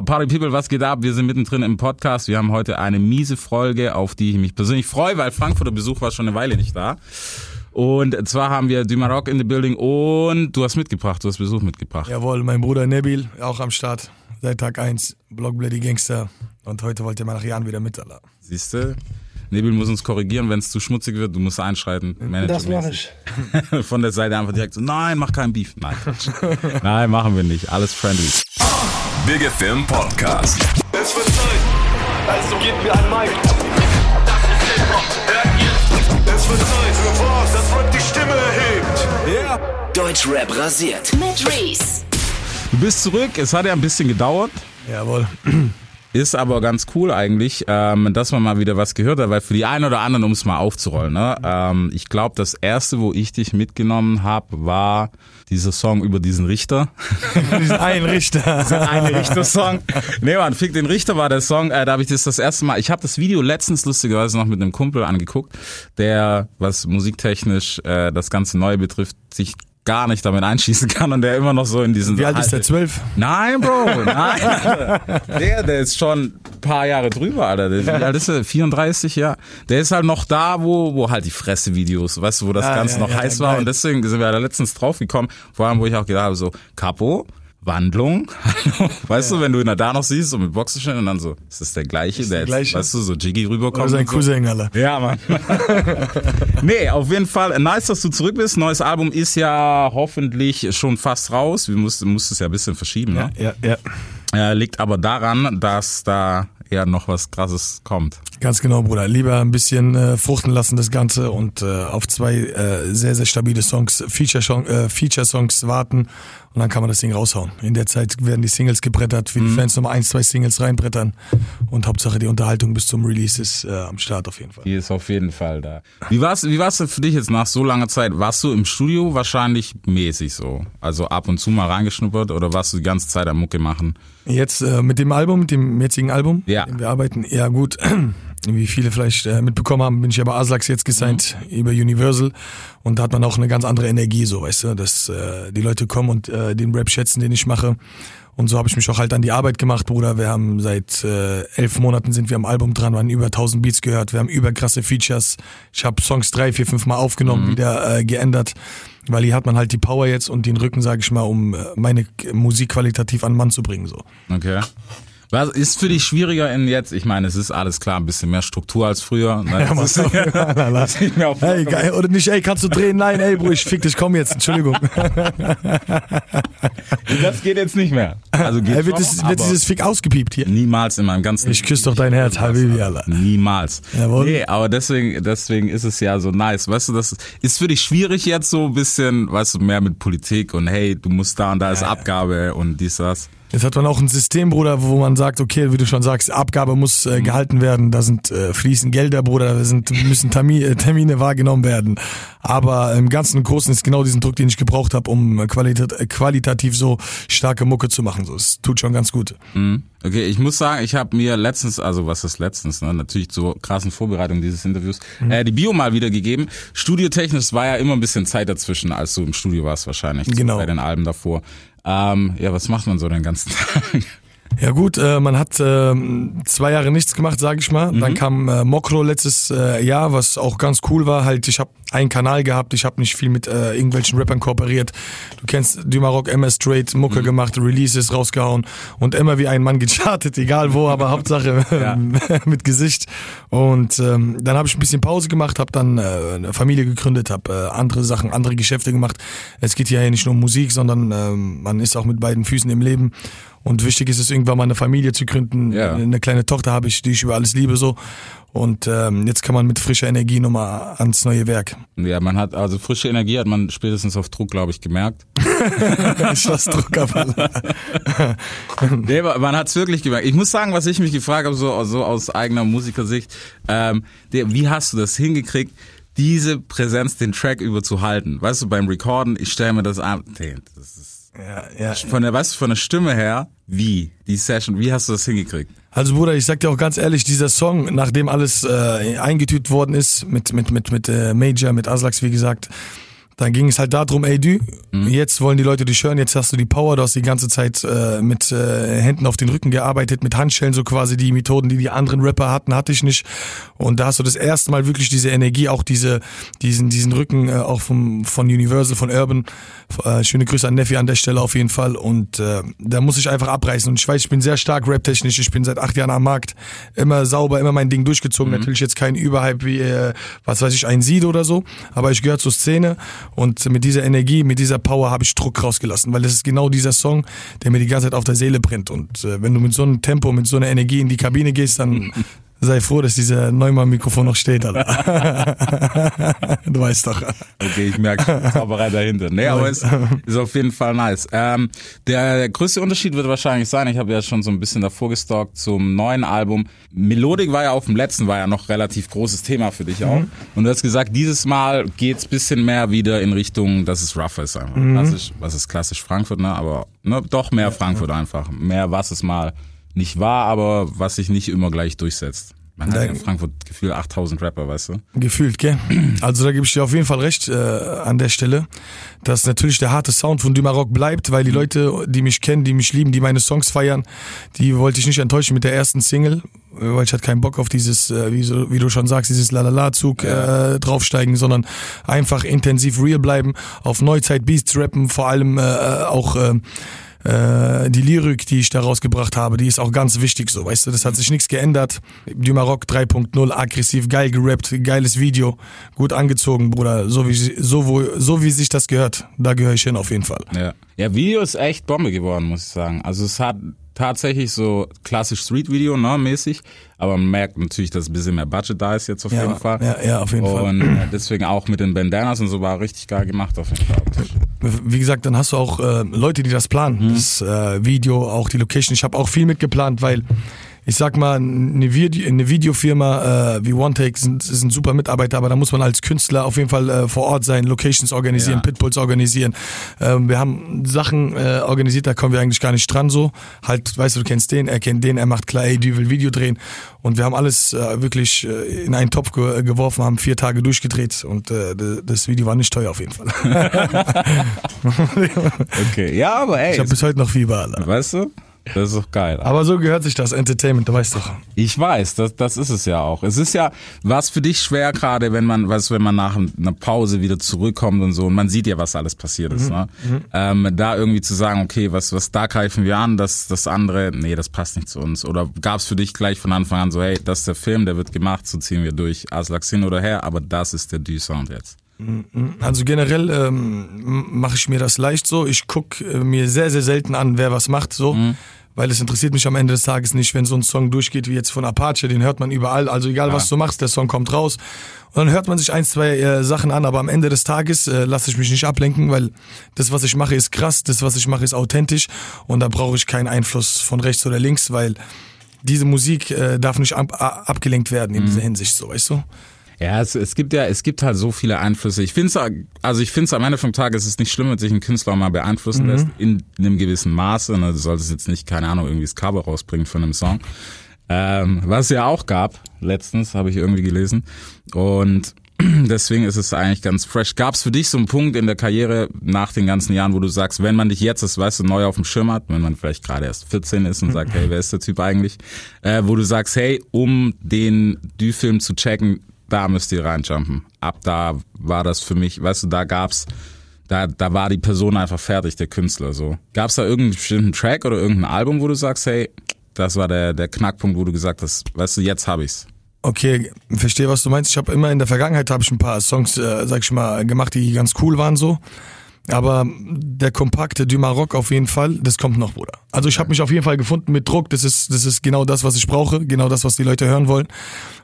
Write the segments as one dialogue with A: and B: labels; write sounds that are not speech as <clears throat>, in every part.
A: Party People, was geht ab? Wir sind mittendrin im Podcast. Wir haben heute eine miese Folge, auf die ich mich persönlich freue, weil Frankfurter Besuch war schon eine Weile nicht da. Und zwar haben wir Dumarock in the building und du hast mitgebracht, du hast Besuch mitgebracht.
B: Jawohl, mein Bruder Nebil, auch am Start. Seit Tag 1, Block Bloody Gangster. Und heute wollt ihr mal nach Jahren wieder mit, Allah.
A: Siehst du? Nebil muss uns korrigieren, wenn es zu schmutzig wird, du musst einschreiten.
B: Das mache ich. <laughs>
A: Von der Seite einfach direkt so, nein, mach keinen Beef. Nein, nein, machen wir nicht. Alles friendly.
C: Big FM Podcast.
D: Es wird Zeit, also gebt mir ein Mic. Das ist Hip-Hop, hört ihr? Es wird Zeit für was, das Rap die Stimme erhebt. Ja. Yeah.
C: Deutschrap rasiert.
E: Mit Reese.
A: Du bist zurück, es hat ja ein bisschen gedauert.
B: Jawohl.
A: Ist aber ganz cool eigentlich, ähm, dass man mal wieder was gehört hat, weil für die einen oder anderen, um es mal aufzurollen, ne? ähm, ich glaube, das erste, wo ich dich mitgenommen habe, war dieser Song über diesen Richter.
B: diesen einen Richter. <laughs>
A: diesen einen Richter-Song. Nee, man, Fick den Richter war der Song, äh, da habe ich das das erste Mal, ich habe das Video letztens lustigerweise noch mit einem Kumpel angeguckt, der, was musiktechnisch äh, das ganze Neue betrifft, sich gar nicht damit einschießen kann und der immer noch so in diesen...
B: Wie alt ist der, zwölf?
A: Nein, Bro, nein. <laughs> Der, der ist schon ein paar Jahre drüber, Alter. Der, wie alt ist der? 34, ja. Der ist halt noch da, wo, wo halt die Fresse-Videos, weißt du, wo das
B: Ah,
A: Ganze
B: ja,
A: noch
B: ja,
A: heiß
B: ja,
A: war und deswegen sind wir da letztens drauf gekommen, vor allem, wo ich auch gedacht habe, so, Capo, Wandlung, <laughs> weißt du, wenn du ihn da noch siehst, so mit Boxershell und dann so, ist das der gleiche, der
B: der
A: jetzt,
B: gleiche?
A: weißt du, so Jiggy rüberkommt.
B: Oder sein
A: und so.
B: Cousin, Allah.
A: Ja, Mann. <laughs> nee, auf jeden Fall nice, dass du zurück bist. Neues Album ist ja hoffentlich schon fast raus. Wir mussten, mussten es ja ein bisschen verschieben, ne?
B: Ja, ja.
A: Äh, liegt aber daran, dass da ja noch was krasses kommt.
B: Ganz genau, Bruder. Lieber ein bisschen äh, fruchten lassen das Ganze und äh, auf zwei äh, sehr, sehr stabile Songs, Feature-Songs äh, Feature -Songs warten und dann kann man das Ding raushauen. In der Zeit werden die Singles gebrettert, wie die Fans nochmal ein, zwei Singles reinbrettern und Hauptsache die Unterhaltung bis zum Release ist äh, am Start auf jeden Fall.
A: Die ist auf jeden Fall da. Wie war's, wie war's für dich jetzt nach so langer Zeit? Warst du im Studio wahrscheinlich mäßig so? Also ab und zu mal reingeschnuppert oder warst du die ganze Zeit am Mucke machen?
B: Jetzt äh, mit dem Album, mit dem jetzigen Album,
A: Ja.
B: wir arbeiten, ja gut, <clears throat> wie viele vielleicht äh, mitbekommen haben, bin ich ja bei Aslax jetzt gesigned über Universal und da hat man auch eine ganz andere Energie, so weißt du, dass äh, die Leute kommen und äh, den Rap schätzen, den ich mache. Und so habe ich mich auch halt an die Arbeit gemacht, Bruder. Wir haben seit äh, elf Monaten sind wir am Album dran, wir haben über 1000 Beats gehört, wir haben über krasse Features. Ich habe Songs drei, vier, fünf Mal aufgenommen, wieder äh, geändert, weil hier hat man halt die Power jetzt und den Rücken, sage ich mal, um äh, meine Musik qualitativ an den Mann zu bringen. So.
A: Okay. Was ist für dich schwieriger in jetzt? Ich meine, es ist alles klar, ein bisschen mehr Struktur als früher. Ne? <laughs>
B: Ja,
A: Das
B: Mann.
A: ist, das <laughs> ist nicht mehr auf
B: Hey, geil, oder nicht, ey, kannst du drehen? Nein, ey, Bro, ich fick dich, komm jetzt, Entschuldigung. <laughs>
A: das geht jetzt nicht mehr. Also geht
B: Ey, wird,
A: schon,
B: das, wird dieses Fick ausgepiept hier?
A: niemals in meinem ganzen
B: Ich küsse doch dein Herz, Habibi, Allah.
A: Niemals.
B: Jawohl.
A: Nee, aber deswegen, deswegen ist es ja so nice. Weißt du, das ist für dich schwierig jetzt so ein bisschen, weißt du, mehr mit Politik und hey, du musst da und da ist Abgabe und dies, das.
B: Jetzt hat man auch ein System, Bruder, wo man sagt, okay, wie du schon sagst, Abgabe muss äh, gehalten werden, da sind äh, fließen Gelder, Bruder, da sind, müssen Termine, äh, Termine wahrgenommen werden. Aber im Ganzen und Großen ist genau diesen Druck, den ich gebraucht habe, um äh, qualitat, äh, qualitativ so starke Mucke zu machen. So, es tut schon ganz gut.
A: Mhm. Okay, ich muss sagen, ich habe mir letztens, also was ist letztens, ne, natürlich zur krassen Vorbereitung dieses Interviews, äh, die Bio mal wieder gegeben. Studiotechnisch war ja immer ein bisschen Zeit dazwischen, als du im Studio warst wahrscheinlich, so
B: Genau.
A: bei den Alben davor. Ähm, ja, was macht man so den ganzen <laughs> Tag?
B: Ja gut, äh, man hat ähm, zwei Jahre nichts gemacht, sage ich mal. Dann kam äh, Mokro letztes äh, Jahr, was auch ganz cool war. Halt, ich habe einen Kanal gehabt, ich habe nicht viel mit äh, irgendwelchen Rappern kooperiert. Du kennst Dumarok, MS Straight, Mucke gemacht, Releases rausgehauen und immer wie ein Mann gechartet, <laughs> egal wo, aber Hauptsache <laughs>
A: Ja. <laughs>
B: mit Gesicht. Und ähm, dann habe ich ein bisschen Pause gemacht, habe dann äh, eine Familie gegründet, habe äh, andere Sachen, andere Geschäfte gemacht. Es geht ja hier nicht nur um Musik, sondern ähm, man ist auch mit beiden Füßen im Leben. Und wichtig ist es irgendwann mal eine Familie zu gründen.
A: Ja.
B: Eine kleine Tochter habe ich, die ich über alles liebe so. Und ähm, jetzt kann man mit frischer Energie nochmal ans neue Werk.
A: ja, man hat, also frische Energie hat man spätestens auf Druck, glaube ich, gemerkt. <laughs>
B: ich lass Druck aber. <laughs>
A: Nee, man hat's wirklich gemerkt. Ich muss sagen, was ich mich gefragt habe, so, so aus eigener Musikersicht, ähm, wie hast du das hingekriegt, diese Präsenz, den Track über zu halten? Weißt du, beim Recorden, ich stelle mir das an, das ist
B: Ja, ja.
A: von der, weißt du, von der Stimme her, wie? Die Session, wie hast du das hingekriegt?
B: Also Bruder, ich sag dir auch ganz ehrlich, dieser Song, nachdem alles äh, eingetütet worden ist, mit mit mit mit äh, Major, mit Aslax, wie gesagt, Dann ging es halt darum, ey du, jetzt wollen die Leute dich hören, jetzt hast du die Power, du hast die ganze Zeit äh, mit äh, Händen auf den Rücken gearbeitet, mit Handschellen, so quasi die Methoden, die die anderen Rapper hatten, hatte ich nicht. Und da hast du das erste Mal wirklich diese Energie, auch diese, diesen, diesen Rücken äh, auch vom, von Universal, von Urban. Äh, schöne Grüße an Neffi an der Stelle auf jeden Fall. Und äh, da muss ich einfach abreißen. Und ich weiß, ich bin sehr stark raptechnisch, ich bin seit acht Jahren am Markt, immer sauber, immer mein Ding durchgezogen. Natürlich jetzt kein Überhype wie, äh, was weiß ich, ein Sied oder so, aber ich gehöre zur Szene und mit dieser Energie, mit dieser Power habe ich Druck rausgelassen, weil das ist genau dieser Song, der mir die ganze Zeit auf der Seele brennt. Und äh, wenn du mit so einem Tempo, mit so einer Energie in die Kabine gehst, dann <laughs> sei froh, dass dieser Neumann-Mikrofon noch steht. Alter. <laughs> du weißt doch.
A: Okay, ich merke Zauberei dahinter. Nee, aber es ist auf jeden Fall nice. Ähm, der, der größte Unterschied wird wahrscheinlich sein, ich habe ja schon so ein bisschen davor gestalkt zum neuen Album. Melodik war ja auf dem letzten, war ja noch relativ großes Thema für dich auch. Und du hast gesagt, dieses Mal geht's bisschen mehr wieder in Richtung, dass es rougher ist einfach. Klassisch, was ist klassisch Frankfurt, ne? Aber ne, doch mehr Frankfurt einfach. Mehr, was es mal nicht war, aber was sich nicht immer gleich durchsetzt. Man hat ja in Frankfurt gefühlt 8000 Rapper, weißt du?
B: Gefühlt, gell? Also da gebe ich dir auf jeden Fall recht äh, an der Stelle, dass natürlich der harte Sound von Dumarock bleibt, weil die Leute, die mich kennen, die mich lieben, die meine Songs feiern, die wollte ich nicht enttäuschen mit der ersten Single, äh, weil ich hatte keinen Bock auf dieses, äh, wie, so, wie du schon sagst, dieses Lalala-Zug äh, draufsteigen, sondern einfach intensiv real bleiben, auf Neuzeit Beats rappen, vor allem äh, auch äh, äh, die Lyrik, die ich da rausgebracht habe, die ist auch ganz wichtig so, weißt du, das hat sich nichts geändert. Dumarock 3.0, aggressiv, geil gerappt, geiles Video, gut angezogen, Bruder, so wie, so, wo, so wie sich das gehört, da gehöre ich hin auf jeden Fall.
A: Ja. ja, Video ist echt Bombe geworden, muss ich sagen. Also es hat tatsächlich so klassisch Street-Video, ne, mäßig, aber man merkt natürlich, dass ein bisschen mehr Budget da ist jetzt auf
B: Ja,
A: jeden Fall.
B: ja, ja, auf jeden Fall.
A: und äh, deswegen auch mit den Bandanas und so war richtig geil gemacht auf jeden Fall. <laughs>
B: Wie gesagt, dann hast du auch äh, Leute, die das planen, das äh, Video, auch die Location. Ich habe auch viel mitgeplant, weil ich sag mal, eine, Video, eine Videofirma äh, wie OneTake sind, sind super Mitarbeiter, aber da muss man als Künstler auf jeden Fall äh, vor Ort sein, Locations organisieren,
A: Ja.
B: Pitbulls organisieren. Ähm, wir haben Sachen äh, organisiert, da kommen wir eigentlich gar nicht dran so. Halt, weißt du, du kennst den, er kennt den, er macht klar, ey, die will Video drehen. Und wir haben alles äh, wirklich äh, in einen Topf ge geworfen, haben vier Tage durchgedreht und äh, das Video war nicht teuer auf jeden Fall. <laughs>
A: Okay, ja, aber ey,
B: Ich habe bis heute noch Fieber, Alter.
A: weißt du, das ist doch geil.
B: Aber so gehört sich das Entertainment, du weißt doch.
A: Ich weiß, das, das ist es ja auch. Es ist ja, was für dich schwer gerade, wenn man, was, wenn man nach einer Pause wieder zurückkommt und so, und man sieht ja, was alles passiert ist, ne? Ähm, da irgendwie zu sagen, okay, was, was da greifen wir an, das, das andere, nee, das passt nicht zu uns. Oder gab es für dich gleich von Anfang an so, hey, das ist der Film, der wird gemacht, so ziehen wir durch, Aslak hin oder her, aber das ist der Du-Sound jetzt.
B: Also generell ähm, mache ich mir das leicht so. Ich guck äh, mir sehr, sehr selten an, wer was macht so. Weil es interessiert mich am Ende des Tages nicht, wenn so ein Song durchgeht wie jetzt von Apache, den hört man überall. Also egal was du machst, der Song kommt raus. Und dann hört man sich ein, zwei äh, Sachen an, aber am Ende des Tages äh, lasse ich mich nicht ablenken, weil das, was ich mache, ist krass, das, was ich mache, ist authentisch und da brauche ich keinen Einfluss von rechts oder links, weil diese Musik äh, darf nicht ab, abgelenkt werden in dieser Hinsicht, so weißt du?
A: Ja, es, es gibt ja, es gibt halt so viele Einflüsse. Ich finde es, also ich finde es am Ende vom Tag ist es nicht schlimm, wenn sich ein Künstler mal beeinflussen lässt, in, in einem gewissen Maße. Ne? Du solltest jetzt nicht, keine Ahnung, irgendwie das Cover rausbringen von einem Song. Ähm, was es ja auch gab, letztens, habe ich irgendwie gelesen. Und <clears throat> deswegen ist es eigentlich ganz fresh. Gab es für dich so einen Punkt in der Karriere nach den ganzen Jahren, wo du sagst, wenn man dich jetzt, das weißt du, neu auf dem Schirm hat, wenn man vielleicht gerade erst 14 ist und sagt, hey, wer ist der Typ eigentlich? Äh, wo du sagst, hey, um den Du-Film zu checken, da müsst ihr reinjumpen. Ab da war das für mich, weißt du, da gab's, da, da war die Person einfach fertig, der Künstler, so. Gab's da irgendeinen bestimmten Track oder irgendein Album, wo du sagst, hey, das war der, der Knackpunkt, wo du gesagt hast, weißt du, jetzt hab ich's.
B: Okay, verstehe, was du meinst. Ich habe immer in der Vergangenheit habe ich ein paar Songs, äh, sag ich mal, gemacht, die ganz cool waren so. Aber der kompakte Du Maroc auf jeden Fall, das kommt noch, Bruder. Also ich habe mich auf jeden Fall gefunden mit Druck. Das ist, das ist genau das, was ich brauche, genau das, was die Leute hören wollen.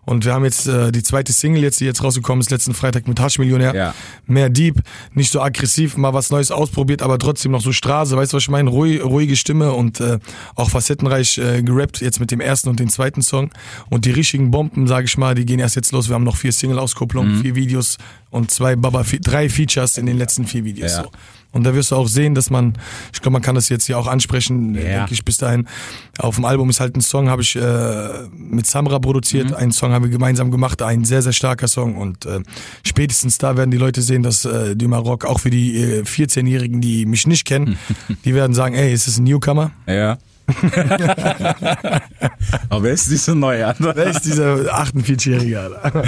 B: Und wir haben jetzt äh, die zweite Single jetzt, die jetzt rausgekommen ist, letzten Freitag mit Hasch Millionär.
A: Ja.
B: Mehr Deep, nicht so aggressiv, mal was Neues ausprobiert, aber trotzdem noch so Straße. Weißt du, was ich meine? Ruhig, ruhige Stimme und äh, auch facettenreich äh, gerappt, jetzt mit dem ersten und dem zweiten Song. Und die richtigen Bomben, sage ich mal, die gehen erst jetzt los. Wir haben noch vier Single-Auskopplungen, vier Videos und zwei Baba, drei Features in den letzten vier Videos.
A: Ja.
B: So. Und da wirst du auch sehen, dass man, ich glaube, man kann das jetzt hier auch ansprechen,
A: Ja.
B: denke ich bis dahin. Auf dem Album ist halt ein Song, habe ich äh, mit Samra produziert,
A: Mhm.
B: einen Song haben wir gemeinsam gemacht, ein sehr, sehr starker Song. Und äh, spätestens da werden die Leute sehen, dass äh, die Maroc, auch für die äh, 14-Jährigen, die mich nicht kennen, <laughs> die werden sagen, ey, ist das ein Newcomer?
A: Ja. <laughs> Aber wer ist diese neue?
B: Wer ist dieser 48-Jährige, Alter?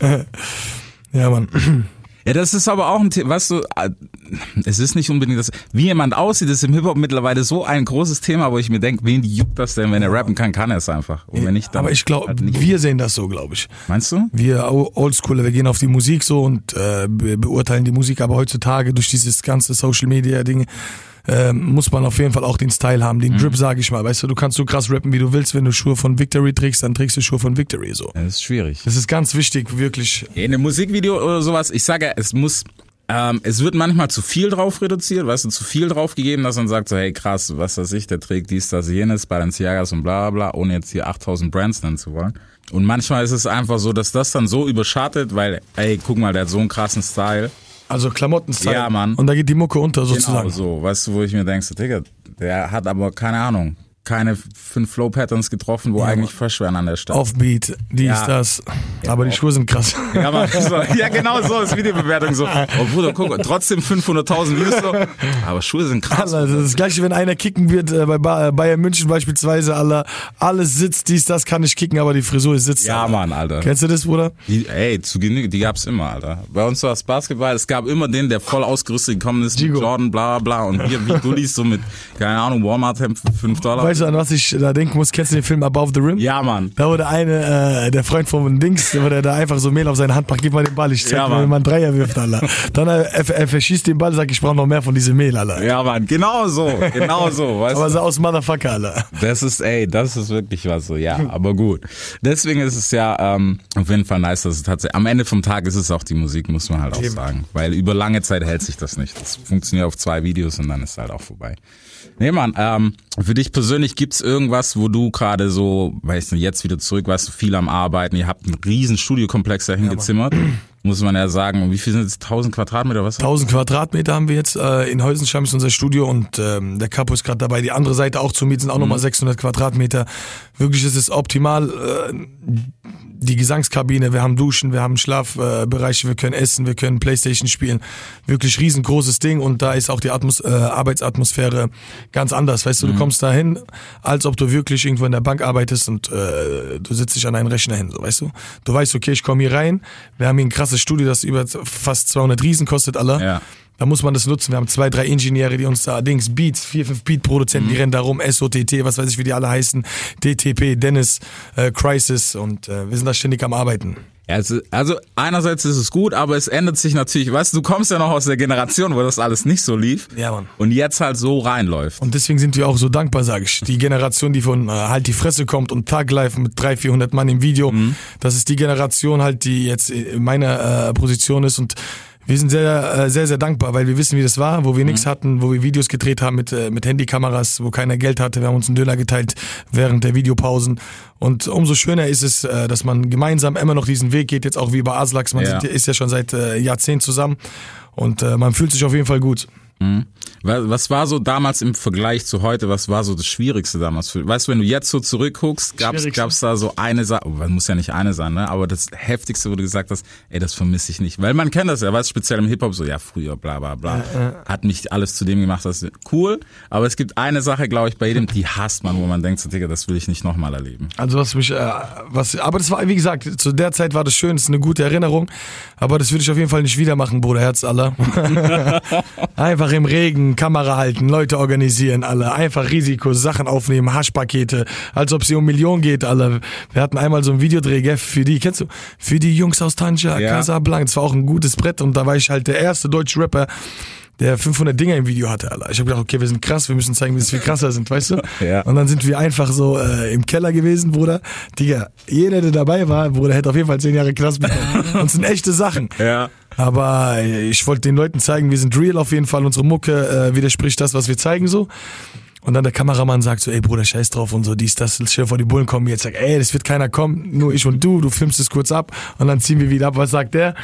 B: <laughs> ja, Mann.
A: Ja, das ist aber auch ein Thema, weißt du, äh, es ist nicht unbedingt das, wie jemand aussieht, ist im Hip-Hop mittlerweile so ein großes Thema, wo ich mir denke, wen juckt das denn, wenn er rappen kann, kann er es einfach. Und wenn nicht, dann
B: Aber ich glaube,
A: halt
B: wir sehen das so, glaube ich.
A: Meinst du?
B: Wir Oldschooler, wir gehen auf die Musik so und äh, be beurteilen die Musik, aber heutzutage durch dieses ganze Social Media Ding äh, muss man auf jeden Fall auch den Style haben, den Drip, sage ich mal. Weißt du, du kannst so krass rappen, wie du willst. Wenn du Schuhe von Victory trägst, dann trägst du Schuhe von Victory so.
A: Das ist schwierig.
B: Das ist ganz wichtig, wirklich.
A: In einem Musikvideo oder sowas, ich sage, es muss, ähm, es wird manchmal zu viel drauf reduziert, weißt du, zu viel drauf gegeben, dass man sagt so, hey krass, was weiß ich, der trägt dies, das, jenes, Balenciagas und bla bla bla, ohne jetzt hier 8000 Brands nennen zu wollen. Und manchmal ist es einfach so, dass das dann so überschattet, weil, ey, guck mal, der hat so einen krassen Style.
B: Also Klamotten-Style.
A: Ja, Mann.
B: Und da geht die Mucke unter sozusagen.
A: Genau so, weißt du, wo ich mir denke, so, Digga, der hat aber, keine Ahnung, keine fünf Flow-Patterns getroffen, wo eigentlich fresh wären an der Stelle.
B: Offbeat, dies,
A: Ja.
B: das. Aber die Schuhe sind krass.
A: Ja, man, <laughs> so, ja, genau so ist Videobewertung so. Oh Bruder, guck, trotzdem 500.000 Views so. Aber Schuhe sind krass.
B: Also das ist das gleiche, wenn einer kicken wird, äh, bei Ba- Bayern München beispielsweise, aller, alles sitzt, dies, das kann ich kicken, aber die Frisur sitzt.
A: Ja,
B: Alter.
A: Mann, Alter.
B: Kennst du das, Bruder?
A: Die, ey, zu Genüge, die gab's immer, Alter. Bei uns war es Basketball, es gab immer den, der voll ausgerüstet gekommen ist, mit
B: Gigo.
A: Jordan, bla bla und wir wie Dullis so mit, keine Ahnung, Walmart-Hemd für 5 Dollar.
B: Weißt du, an was ich da denken muss? Kennst du den Film Above the Rim?
A: ja, Mann.
B: Da wurde eine, äh, der Freund von Dings, der da einfach so Mehl auf seine Hand packt, gib mal den Ball, ich zeig
A: Ja,
B: dir, wie man einen Dreier wirft, Alter. Dann äh, er, er verschießt den Ball, sagt, ich brauche noch mehr von diesem Mehl, Alter.
A: Ja, Mann, genau so, genau so, weißt
B: Aber so aus Motherfucker, Alter.
A: Das ist, ey, das ist wirklich was so, ja, aber gut. Deswegen ist es ja ähm, auf jeden Fall nice, dass es tatsächlich, am Ende vom Tag ist es auch die Musik, muss man halt auch sagen. Weil über lange Zeit hält sich das nicht. Das funktioniert auf zwei Videos und dann ist es halt auch vorbei. Nee, Mann, ähm, für dich persönlich gibt's irgendwas, wo du gerade so, weißt du, jetzt wieder zurück, weißt du, viel am Arbeiten, ihr habt einen riesen Studiokomplex dahin gezimmert. Muss man ja sagen, wie viel sind es? 1000 Quadratmeter, was?
B: 1000 Quadratmeter haben wir jetzt äh, in Heusenstamm ist unser Studio und ähm, der Capo ist gerade dabei, die andere Seite auch zu mieten, sind auch nochmal 600 Quadratmeter. Wirklich ist es optimal. Äh, die Gesangskabine, wir haben Duschen, wir haben Schlafbereiche, Bereiche, wir können essen, wir können Playstation spielen. Wirklich riesengroßes Ding und da ist auch die Atmos äh, Arbeitsatmosphäre ganz anders. Weißt du, du kommst da hin, als ob du wirklich irgendwo in der Bank arbeitest und äh, du sitzt dich an einen Rechner hin, so weißt du. Du weißt, okay, ich komme hier rein, wir haben hier ein krasses Studio, das über fast 200 Riesen kostet, alle.
A: Ja.
B: Da muss man das nutzen. Wir haben zwei, drei Ingenieure, die uns da Dings, Beats, vier, fünf Beat-Produzenten, die rennen da rum, SOTT, was weiß ich, wie die alle heißen, DTP, Dennis, äh, Crisis und äh, wir sind da ständig am Arbeiten.
A: Also, also einerseits ist es gut, aber es ändert sich natürlich, weißt du, du kommst ja noch aus der Generation, wo das alles nicht so lief.
B: Ja, Mann.
A: Und jetzt halt so reinläuft.
B: Und deswegen sind wir auch so dankbar, sage ich. Die Generation, die von äh, halt die Fresse kommt und Tag live mit 300, 400 Mann im Video, das ist die Generation halt, die jetzt in meiner äh, Position ist und wir sind sehr, äh, sehr, sehr dankbar, weil wir wissen, wie das war, wo wir nichts hatten, wo wir Videos gedreht haben mit, äh, mit Handykameras, wo keiner Geld hatte. Wir haben uns einen Döner geteilt während der Videopausen. Und umso schöner ist es, äh, dass man gemeinsam immer noch diesen Weg geht, jetzt auch wie bei Aslax. Man
A: Ja.
B: ist ja schon seit Jahrzehnten zusammen und man fühlt sich auf jeden Fall gut.
A: Was was war so damals im Vergleich zu heute, was war so das Schwierigste damals? Für, weißt du, wenn du jetzt so zurückguckst,
B: Schwierigste?
A: gab's da so eine Sache, oh, muss ja nicht eine sein, ne? aber das Heftigste, wo du gesagt hast, ey, das vermisse ich nicht. Weil man kennt das ja, weißt du, speziell im Hip-Hop so, ja, früher, bla bla bla. Hat mich alles zu dem gemacht, das ist cool. Aber es gibt eine Sache, glaube ich, bei jedem, die hasst man, wo man denkt, so, Digga, das will ich nicht nochmal erleben.
B: Also was mich, äh, was, aber das war, wie gesagt, zu der Zeit war das schön, das ist eine gute Erinnerung, aber das würde ich auf jeden Fall nicht wieder machen, Bruder, Herz aller. <laughs> einfach im Regen, Kamera halten, Leute organisieren, alle, einfach Risiko, Sachen aufnehmen, Haschpakete, als ob es um Millionen geht, alle. Wir hatten einmal so ein Videodreh, gell, für die, kennst du, für die Jungs aus Tanja,
A: Ja.
B: Casablanca, das war auch ein gutes Brett und da war ich halt der erste deutsche Rapper, der 500 Dinger im Video hatte, Alter. Ich habe gedacht, okay, wir sind krass, wir müssen zeigen, dass wir krasser sind, weißt du? <laughs>
A: Ja.
B: Und dann sind wir einfach so äh, im Keller gewesen, Bruder. Digga, jeder, der dabei war, Bruder, hätte auf jeden Fall zehn Jahre Knast bekommen. <laughs> Und es sind echte Sachen.
A: Ja.
B: Aber äh, ich wollte den Leuten zeigen, wir sind real auf jeden Fall. Unsere Mucke äh, widerspricht das, was wir zeigen so. Und dann der Kameramann sagt so, ey Bruder, scheiß drauf und so, dies, das, stell vor, die Bullen kommen jetzt, sag, ey, das wird keiner kommen, nur ich und du, du filmst es kurz ab und dann ziehen wir wieder ab. Was sagt der?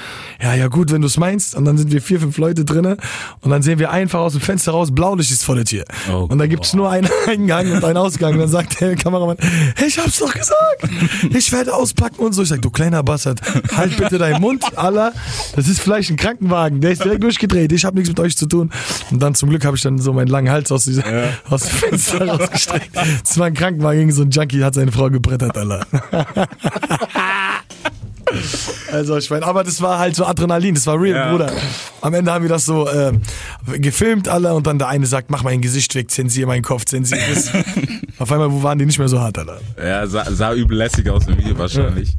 B: Ja, ja gut, wenn du es meinst. Und dann sind wir vier, fünf Leute drinnen und dann sehen wir einfach aus dem Fenster raus, Blaulicht ist vor der Tür.
A: Oh
B: und da gibt's nur einen <laughs> Eingang und einen Ausgang. Und dann sagt der Kameramann, hey, ich hab's doch gesagt, ich werde auspacken und so. Ich sag, du kleiner Bastard, halt bitte deinen Mund, Allah. Das ist vielleicht ein Krankenwagen, der ist direkt durchgedreht, ich habe nichts mit euch zu tun. Und dann zum Glück habe ich dann so meinen langen Hals aus, dieser, aus dem Fenster <laughs> rausgestreckt. Es war ein Krankenwagen, irgend so ein Junkie hat seine Frau gebrettert, Alter. <laughs> Also ich meine, aber das war halt so Adrenalin, das war real,
A: Ja.
B: Bruder. Am Ende haben wir das so äh, gefilmt alle und dann der eine sagt, mach mein Gesicht weg, zensier meinen Kopf, zensier das. <laughs> Auf einmal wo waren die nicht mehr so hart, Alter.
A: Ja, sah, sah übel lässig aus im Video wahrscheinlich.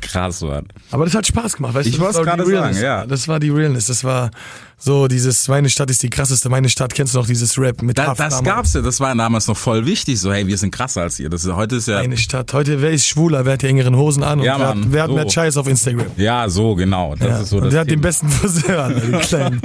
A: Krass, Mann.
B: Aber das hat Spaß gemacht, weißt
A: Ich
B: du? Das war die
A: gerade sagen, ja.
B: Das war die Realness, das war so dieses, meine Stadt ist die krasseste, meine Stadt, kennst du noch dieses Rap mit
A: Da, das gab's ja, das war damals noch voll wichtig, so hey, wir sind krasser als ihr. Das ist, heute ist ja,
B: Meine Stadt. Heute, wer ist schwuler, wer hat die engeren Hosen an und
A: Ja,
B: wer, hat,
A: Mann,
B: wer hat
A: so.
B: mehr Scheiß auf Instagram?
A: ja, so, genau. Das
B: Ja.
A: ist so
B: und
A: das
B: wer hat den besten Friseur, den <laughs> kleinen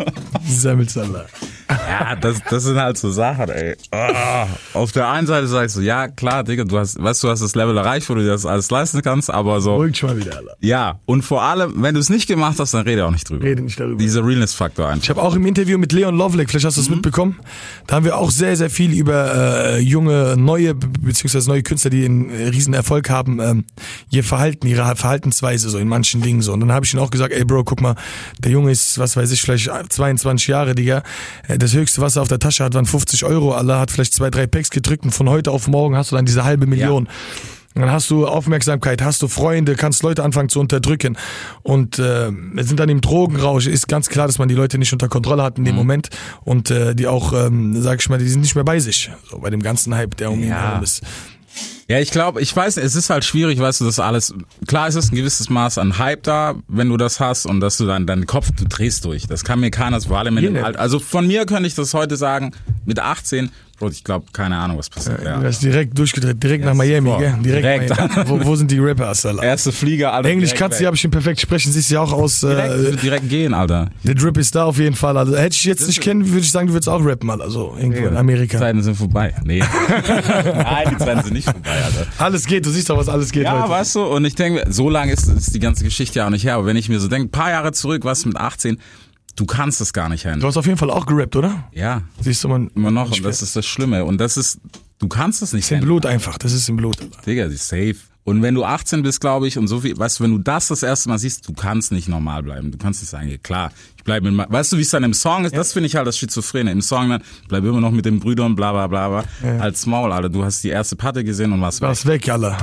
B: Semmelsander.
A: Ja, das, das sind halt so Sachen, ey. Ah. Auf der einen Seite sagst du, ja, klar, Digga, du hast, weißt du, hast das Level erreicht, wo du dir das alles leisten kannst, aber so,
B: Ruhig schon mal wieder, Alter.
A: ja. Und vor allem, wenn du es nicht gemacht hast, dann rede auch nicht drüber.
B: Rede nicht darüber.
A: Dieser Realness-Faktor einfach.
B: Ich habe auch im Interview mit Leon Loveleg, vielleicht hast du es
A: Mhm.
B: mitbekommen, da haben wir auch sehr, sehr viel über äh, junge, neue, be- beziehungsweise neue Künstler, die einen äh, riesen Erfolg haben, ähm, ihr Verhalten, ihre Verhaltensweise so in manchen Dingen so. Und dann habe ich ihm auch gesagt, ey Bro, guck mal, der Junge ist, was weiß ich, vielleicht 22 Jahre, Digga. Äh, Das höchste, was er auf der Tasche hat, waren 50 Euro. Allah hat vielleicht zwei, drei Packs gedrückt und von heute auf morgen hast du dann diese halbe Million. Dann hast du Aufmerksamkeit, hast du Freunde, kannst Leute anfangen zu unterdrücken. Und äh, wir sind dann im Drogenrausch. Ist ganz klar, dass man die Leute nicht unter Kontrolle hat in
A: Mhm.
B: dem Moment. Und äh, die auch, ähm, sag ich mal, die sind nicht mehr bei sich. So bei dem ganzen Hype, der um ihn
A: Ja.
B: herum ist.
A: Ja, ich glaube, ich weiß, es ist halt schwierig, weißt du, das alles. Klar, es ist ein gewisses Maß an Hype da, wenn du das hast und dass du dann deinen Kopf, du drehst durch. Das kann mir keiner, vor allem in dem. Alter. Also von mir könnte ich das heute sagen, mit 18, Bro, ich glaube, keine Ahnung, was passiert.
B: Du
A: Ja.
B: hast direkt durchgedreht, direkt nach
A: Ja,
B: Miami,
A: sofort.
B: gell? Direkt.
A: Direkt.
B: Miami. Wo, wo sind die Rappers, Alter?
A: Erste Flieger, Alter.
B: Englisch du,
A: weg.
B: habe ich ihn perfekt sprechen, siehst ja auch aus.
A: Direkt,
B: Äh,
A: direkt, direkt gehen, Alter.
B: der Drip ist da auf jeden Fall. Also hätte ich jetzt nicht kennen, würde ich sagen, du würdest auch rappen, Alter. So irgendwo in Amerika.
A: Die Zeiten sind vorbei. Nee. <laughs> Nein, die Zeiten sind nicht vorbei, Alter.
B: Alles geht, du siehst doch, was alles geht
A: Ja,
B: heute.
A: weißt du, und ich denke, so lange ist, ist die ganze Geschichte ja auch nicht her, aber wenn ich mir so denke, paar Jahre zurück, was mit 18, du kannst es gar nicht
B: Du
A: handeln.
B: hast auf jeden Fall auch gerappt, oder?
A: Ja,
B: Siehst du, man.
A: immer noch, und das ist das Schlimme. Und das ist, du kannst es nicht
B: ist im
A: handeln.
B: Blut einfach, das ist im Blut.
A: Digga, die ist safe. Und wenn du 18 bist, glaube ich, und so viel, weißt du, wenn du das das erste Mal siehst, du kannst nicht normal bleiben. Du kannst nicht sagen, ja, klar, ich bleibe mit, weißt du, wie es dann im Song ist? Das finde ich halt das Schizophrene. Im Song dann, bleib immer noch mit den Brüdern, bla, bla, bla, bla. Als Maul, Alter. Du hast die erste Patte gesehen und warst weg.
B: War's weg, Alter.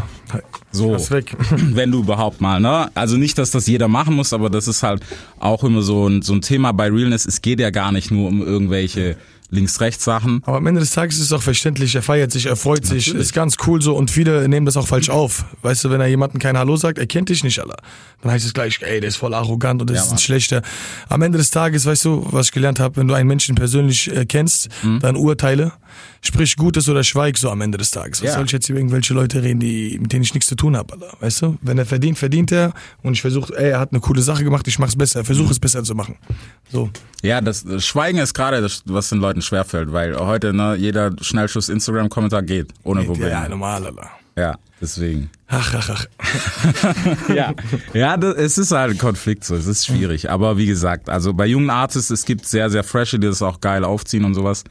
A: So.
B: War's weg.
A: Wenn du überhaupt mal, ne? Also nicht, dass das jeder machen muss, aber das ist halt auch immer so ein, so ein Thema bei Realness. Es geht ja gar nicht nur um irgendwelche Links-Rechts-Sachen.
B: Aber am Ende des Tages ist es auch verständlich, er feiert sich, er freut sich,
A: Natürlich.
B: ist ganz cool so und viele nehmen das auch falsch auf. Weißt du, wenn er jemanden kein Hallo sagt, er kennt dich nicht, Alter. Dann heißt es gleich, ey, der ist voll arrogant und das
A: Ja,
B: ist ein
A: Mann.
B: schlechter. Am Ende des Tages, weißt du, was ich gelernt habe, wenn du einen Menschen persönlich äh, kennst,
A: Mhm.
B: dann urteile, sprich Gutes oder schweig so am Ende des Tages. Was
A: Ja.
B: soll ich jetzt über irgendwelche Leute reden, die, mit denen ich nichts zu tun habe, Alter. Weißt du? Wenn er verdient, verdient er und ich versuche, ey, er hat eine coole Sache gemacht, ich mach's besser, versuche
A: Mhm.
B: es besser zu machen. So.
A: Ja, das das Schweigen ist gerade das, was den Leuten schwerfällt, weil heute, ne, jeder Schnellschuss Instagram-Kommentar geht, ohne Probleme.
B: Ja, normal, Alter.
A: Ja, deswegen.
B: Ach, ach, ach. <laughs>
A: ja, ja das, es ist halt ein Konflikt so, es ist schwierig. Aber wie gesagt, also bei jungen Artists, es gibt sehr, sehr freshe, die das auch geil aufziehen und sowas.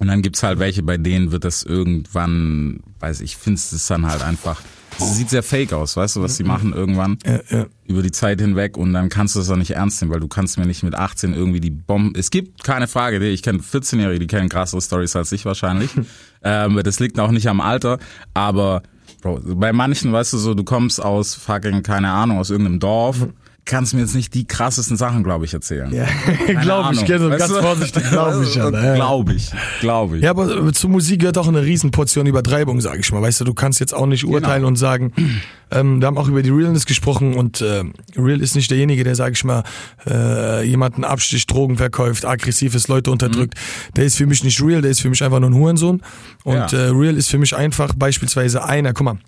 A: Und dann gibt's halt welche, bei denen wird das irgendwann, weiß ich, findest es dann halt einfach, es sieht sehr fake aus, weißt du, was die machen irgendwann
B: Ja, ja.
A: über die Zeit hinweg und dann kannst du das auch nicht ernst nehmen, weil du kannst mir nicht mit 18 irgendwie die Bomben, es gibt keine Frage, ich kenne 14-Jährige, die kennen krassere Stories als ich wahrscheinlich. <laughs> ähm, das liegt auch nicht am Alter, aber Bro, bei manchen, weißt du so, du kommst aus fucking, keine Ahnung, aus irgendeinem Dorf, kannst mir jetzt nicht die krassesten Sachen, glaube ich, erzählen.
B: Ja, <laughs> glaube ich,
A: Weißt
B: ganz vorsichtig, glaube ich. <laughs> Ja.
A: Glaube ich, glaube ich.
B: Ja, aber äh, zur Musik gehört auch eine Riesenportion Übertreibung, sage ich mal. Weißt du, du kannst jetzt auch nicht urteilen und sagen, <clears throat> ähm, wir haben auch über die Realness gesprochen und äh, Real ist nicht derjenige, der, sage ich mal, äh, jemanden absticht, Drogen verkauft, aggressiv ist, Leute unterdrückt. Der ist für mich nicht real, der ist für mich einfach nur ein Hurensohn. Und
A: Ja.
B: äh, Real ist für mich einfach beispielsweise einer, guck mal,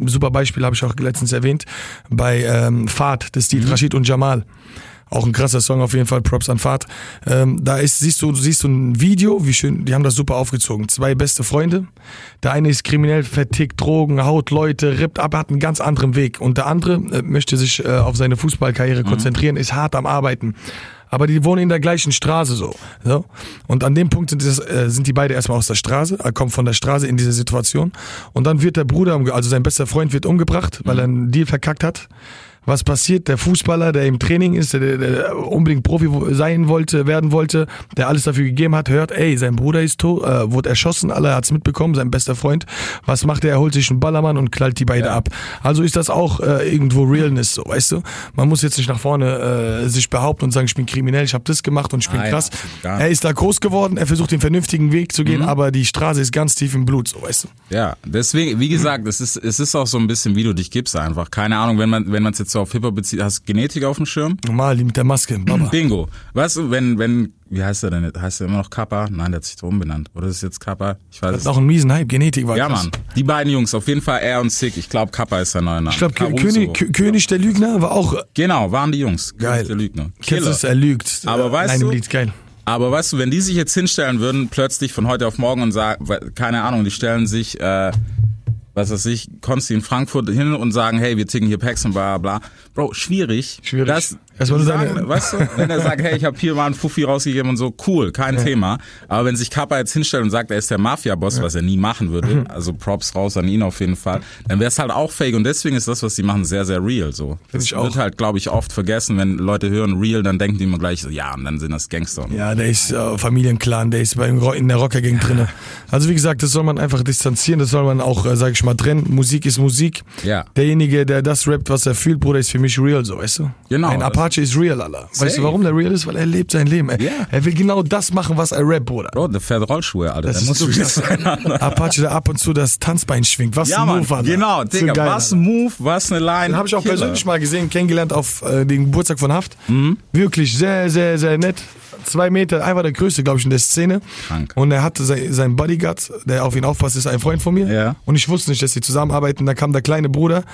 B: ein super Beispiel habe ich auch letztens erwähnt, bei ähm, Fahrt, das ist die Rashid und Jamal. Auch ein krasser Song auf jeden Fall, Props an Fahrt. Ähm, da ist, siehst du, siehst du ein Video, wie schön, die haben das super aufgezogen. Zwei beste Freunde. Der eine ist kriminell vertickt, Drogen, haut Leute, rippt ab, hat einen ganz anderen Weg. Und der andere äh, möchte sich äh, auf seine Fußballkarriere konzentrieren, ist hart am Arbeiten. Aber die wohnen in der gleichen Straße so. so. Und an dem Punkt sind, das, äh, sind die beide erstmal aus der Straße, er kommt von der Straße in diese Situation. Und dann wird der Bruder, also sein bester Freund wird umgebracht, weil er einen Deal verkackt hat. Was passiert? Der Fußballer, der im Training ist, der, der unbedingt Profi sein wollte, werden wollte, der alles dafür gegeben hat, hört, ey, sein Bruder ist tot, äh, wurde erschossen, alle hat's mitbekommen, sein bester Freund. Was macht er? Er holt sich einen Ballermann und knallt die beide ab. Also ist das auch äh, irgendwo Realness, so, weißt du? Man muss jetzt nicht nach vorne äh, sich behaupten und sagen, ich bin kriminell, ich habe das gemacht und ich bin
A: Ah, ja,
B: krass.
A: nicht.
B: er ist da groß geworden, er versucht den vernünftigen Weg zu
A: Mhm.
B: gehen, aber die Straße ist ganz tief im Blut, so, weißt du?
A: Ja, deswegen, wie gesagt, es ist, es ist auch so ein bisschen, wie du dich gibst einfach. Keine Ahnung, wenn man, wenn man es jetzt so auf Hip-Hop bezieht, hast Genetik auf dem Schirm?
B: Normal, die mit der Maske, Baba. <clears throat>
A: Bingo. Weißt du, wenn, wenn, wie heißt er denn? jetzt? Heißt er immer noch Kappa? Nein, der hat sich doch umbenannt. Oder ist jetzt Kappa? Ich weiß
B: Das
A: es
B: ist auch ein miesen Hype, Genetik war
A: Ja,
B: krass.
A: Mann. Die beiden Jungs, auf jeden Fall er und Sick. Ich glaube, Kappa ist der neue Name.
B: Ich glaube. König, Kö- König der Lügner war auch
A: Genau, waren die Jungs.
B: Geil.
A: Der Lügner. Killer.
B: es, er lügt.
A: Aber weißt
B: Nein,
A: du-
B: Lied, geil.
A: Aber weißt du, wenn die sich jetzt hinstellen würden, plötzlich von heute auf morgen und sagen, keine Ahnung, die stellen sich, äh, was weiß ich, Konsti in Frankfurt hin und sagen, hey, wir ticken hier Packs und bla bla. Bro, schwierig.
B: Schwierig.
A: Das, Die
B: nur
A: sagen,
B: seine-
A: weißt du, wenn er sagt, hey, ich habe hier mal einen Fuffi rausgegeben und so, cool, kein Thema. Aber wenn sich Kappa jetzt hinstellt und sagt, er ist der Mafia-Boss, was er nie machen würde, also Props raus an ihn auf jeden Fall, dann wäre es halt auch fake. Und deswegen ist das, was die machen, sehr, sehr real. So. Das
B: ich
A: wird
B: auch.
A: halt, glaube ich, oft vergessen, wenn Leute hören real, dann denken die immer gleich so, ja, und dann sind das Gangster.
B: Ja, der ist äh, Familienclan, der ist beim Ro in der Rockergang drinne. Also wie gesagt, das soll man einfach distanzieren, das soll man auch, äh, sag ich mal, trennen. Musik ist Musik.
A: Ja.
B: Derjenige, der das rappt, was er fühlt, Bruder, ist für mich real, so, weißt du?
A: Genau.
B: Ein Apache ist real. Weißt
A: Safe.
B: du, warum der real ist? Weil er lebt sein Leben. Er,
A: Ja.
B: er will genau das machen, was er rappt, Bruder.
A: Bro, der fährt Rollschuhe, Alter.
B: Das
A: der
B: ist
A: muss
B: so
A: sein. <laughs>
B: Apache, der ab und zu das Tanzbein schwingt. Was
A: Ja,
B: ein Move, Alter.
A: genau, Digga,
B: geil,
A: was ein Move, was eine Line.
B: Den habe ich auch
A: Killer.
B: persönlich mal gesehen, kennengelernt auf äh, den Geburtstag von Haft.
A: Mhm.
B: Wirklich sehr, sehr, sehr nett. Zwei Meter, einfach der Größte, glaube ich, in der Szene.
A: Krank.
B: Und er hatte sein, sein Bodyguard, der auf ihn aufpasst, ist ein Freund von mir.
A: Ja.
B: Und ich wusste nicht, dass sie zusammenarbeiten. Da kam der kleine Bruder.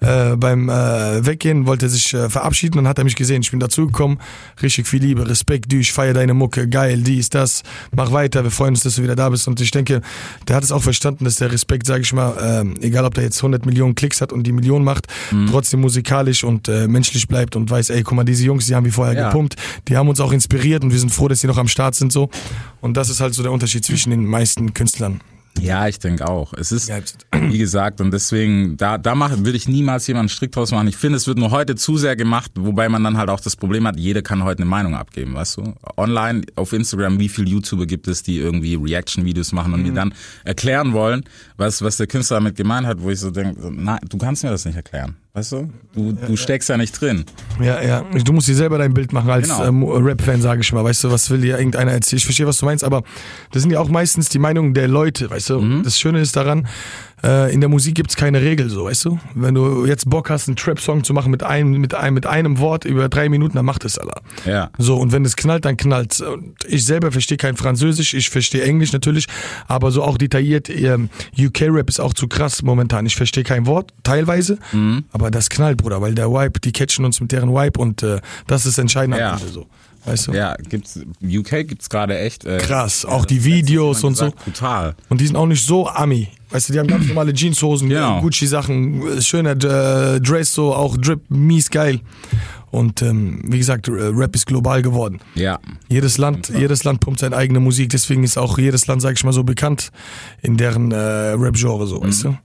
B: Äh, beim äh, Weggehen wollte er sich äh, verabschieden und hat er mich gesehen. Ich bin dazugekommen, richtig viel Liebe, Respekt, du, ich feier deine Mucke, geil, dies, das, mach weiter, wir freuen uns, dass du wieder da bist. Und ich denke, der hat es auch verstanden, dass der Respekt, sage ich mal, ähm, egal ob der jetzt 100 Millionen Klicks hat und die Million macht, trotzdem musikalisch und äh, menschlich bleibt und weiß, ey, guck mal, diese Jungs, die haben wie vorher
A: Ja.
B: gepumpt, die haben uns auch inspiriert und wir sind froh, dass die noch am Start sind so. Und das ist halt so der Unterschied zwischen den meisten Künstlern.
A: Ja, ich denke auch. Es ist, <clears throat> wie gesagt, und deswegen, da, da mach, will ich niemals jemanden strikt draus machen. Ich finde, es wird nur heute zu sehr gemacht, wobei man dann halt auch das Problem hat, jeder kann heute eine Meinung abgeben, weißt du? Online, auf Instagram, wie viele YouTuber gibt es, die irgendwie Reaction-Videos machen und mir dann erklären wollen, was, was der Künstler damit gemeint hat, wo ich so denke, nein, du kannst mir das nicht erklären. Weißt du? Du, du steckst ja nicht drin.
B: Ja, ja. Du musst dir selber dein Bild machen als
A: Genau.
B: ähm, Rap-Fan, sage ich mal. Weißt du, was will dir irgendeiner erzählen? Ich verstehe, was du meinst, aber das sind ja auch meistens die Meinungen der Leute, weißt du.
A: Mhm.
B: Das Schöne ist daran, äh, in der Musik gibt's keine Regel, so, weißt du. Wenn du jetzt Bock hast, einen Trap-Song zu machen mit einem, mit einem, mit einem Wort über drei Minuten, dann mach das, Alter.
A: Ja.
B: So, und wenn es knallt, dann knallt Und ich selber verstehe kein Französisch, ich verstehe Englisch natürlich, aber so auch detailliert, ähm, UK-Rap ist auch zu krass momentan. Ich verstehe kein Wort, teilweise, aber das knallt, Bruder, weil der Vibe, die catchen uns mit deren Vibe und äh, das ist entscheidend
A: Ja.
B: am Ende so. Weißt du?
A: Ja, gibt's, UK gibt's gerade echt. Äh,
B: Krass, auch die Videos und so.
A: gesagt, Brutal.
B: Und die sind auch nicht so Ami. Weißt du, die haben ganz normale Jeanshosen,
A: Genau.
B: Gucci-Sachen, schöner äh, Dress, so auch Drip, mies geil. Und ähm, wie gesagt, äh, Rap ist global geworden.
A: Ja.
B: Jedes Land, jedes Land pumpt seine eigene Musik, deswegen ist auch jedes Land, sag ich mal, so bekannt in deren äh, Rap-Genre, so, weißt du?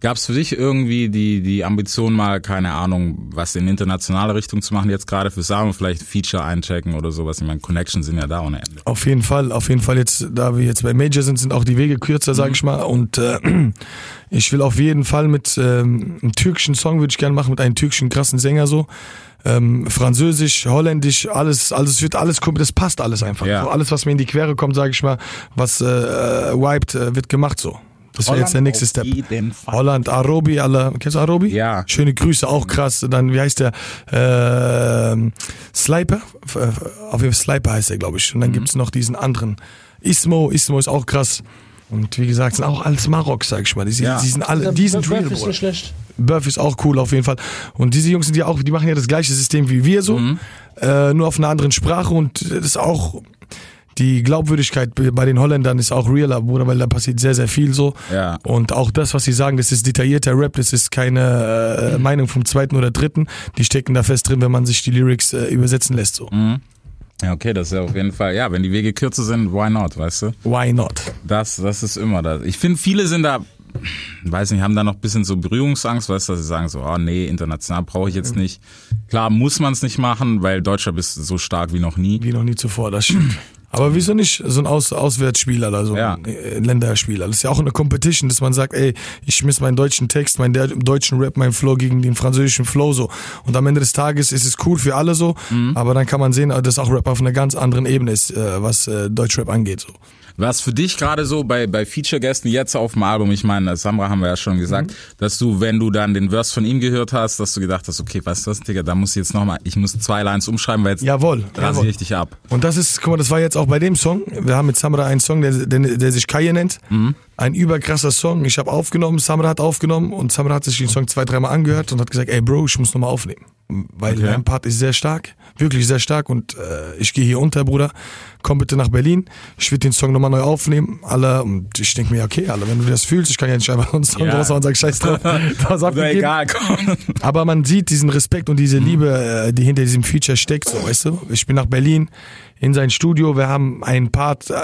A: Gab's für dich irgendwie die, die Ambition mal, keine Ahnung, was in internationale Richtung zu machen, jetzt gerade für Samen, vielleicht Feature einchecken oder sowas? Ich meine, Connections sind ja da ohne Ende.
B: Auf jeden Fall, auf jeden Fall jetzt, da wir jetzt bei Major sind, sind auch die Wege kürzer, sag ich mal. Und äh, ich will auf jeden Fall mit ähm, einem türkischen Song würde ich gerne machen, mit einem türkischen krassen Sänger so. Ähm, Französisch, Holländisch, alles, alles wird alles das passt alles einfach.
A: Ja.
B: So, alles, was mir in die Quere kommt, sag ich mal, was äh, äh, wiped, äh, wird gemacht so. Das wäre jetzt der nächste
A: auf
B: Step.
A: jeden Fall.
B: Holland, Arobi, alle, kennst du Arobi?
A: Ja.
B: Schöne Grüße, auch krass. Dann, wie heißt der? Ähm, Sliper? F- f- Auf jeden Fall Sliper heißt er, glaube ich. Und dann gibt's noch diesen anderen. Ismo, Ismo ist auch krass. Und wie gesagt, sind auch alles Marok, sag ich mal. Die,
A: Ja.
B: die sind alle, die sind real,
E: Breath ist nicht schlecht.
B: Burf ist auch cool auf jeden Fall. Und diese Jungs sind ja auch, die machen ja das gleiche System wie wir so, äh, nur auf einer anderen Sprache und das ist auch die Glaubwürdigkeit bei den Holländern ist auch realer, Bruder, weil da passiert sehr, sehr viel so.
A: Ja.
B: Und auch das, was sie sagen, das ist detaillierter Rap, das ist keine äh, Meinung vom zweiten oder dritten. Die stecken da fest drin, wenn man sich die Lyrics äh, übersetzen lässt. So.
A: Ja, okay, das ist ja auf jeden Fall, ja, wenn die Wege kürzer sind, why not, weißt du?
B: Why not?
A: Das, das ist immer das. Ich finde, viele sind da, weiß nicht, haben da noch ein bisschen so Berührungsangst, weißt du, dass sie sagen so, oh nee, international brauche ich jetzt nicht. Klar muss man es nicht machen, weil Deutschland ist so stark wie noch nie.
B: Wie noch nie zuvor, das stimmt. Aber wieso nicht so ein Aus Auswärtsspieler oder so
A: Ja.
B: ein äh, Länderspieler? Das ist ja auch eine Competition, dass man sagt, ey, ich schmiss meinen deutschen Text, meinen deutschen Rap, meinen Flow gegen den französischen Flow so. Und am Ende des Tages ist es cool für alle so, aber dann kann man sehen, dass auch Rap auf einer ganz anderen Ebene ist, äh, was äh, Deutschrap angeht. So.
A: Was für dich gerade so bei, bei Feature-Gästen jetzt auf dem Album, ich meine, Samra haben wir ja schon gesagt, dass du, wenn du dann den Verse von ihm gehört hast, dass du gedacht hast, okay, weißt du was, Digga, da muss ich jetzt nochmal, ich muss zwei Lines umschreiben, weil jetzt
B: Jawohl,
A: rasiere ich dich ab.
B: Und das ist, guck mal, das war jetzt auch bei dem Song. Wir haben mit Samra einen Song, der, der, der sich Kaye nennt. Ein überkrasser Song. Ich habe aufgenommen, Samra hat aufgenommen und Samra hat sich den Song zwei, dreimal angehört und hat gesagt, ey Bro, ich muss nochmal aufnehmen. Weil
A: Okay.
B: dein Part ist sehr stark, wirklich sehr stark und äh, ich gehe hier unter, Bruder. Komm bitte nach Berlin. Ich will den Song nochmal neu aufnehmen. Alle, und ich denke mir, okay, alle, wenn du das fühlst, ich kann ja nicht einfach einen Song
A: Ja.
B: raushauen und sagen, scheiß drauf. <laughs> Das
A: Oder egal, komm.
B: Aber man sieht diesen Respekt und diese Liebe, äh, die hinter diesem Feature steckt, so, weißt du? Ich bin nach Berlin in sein Studio, wir haben einen Part äh,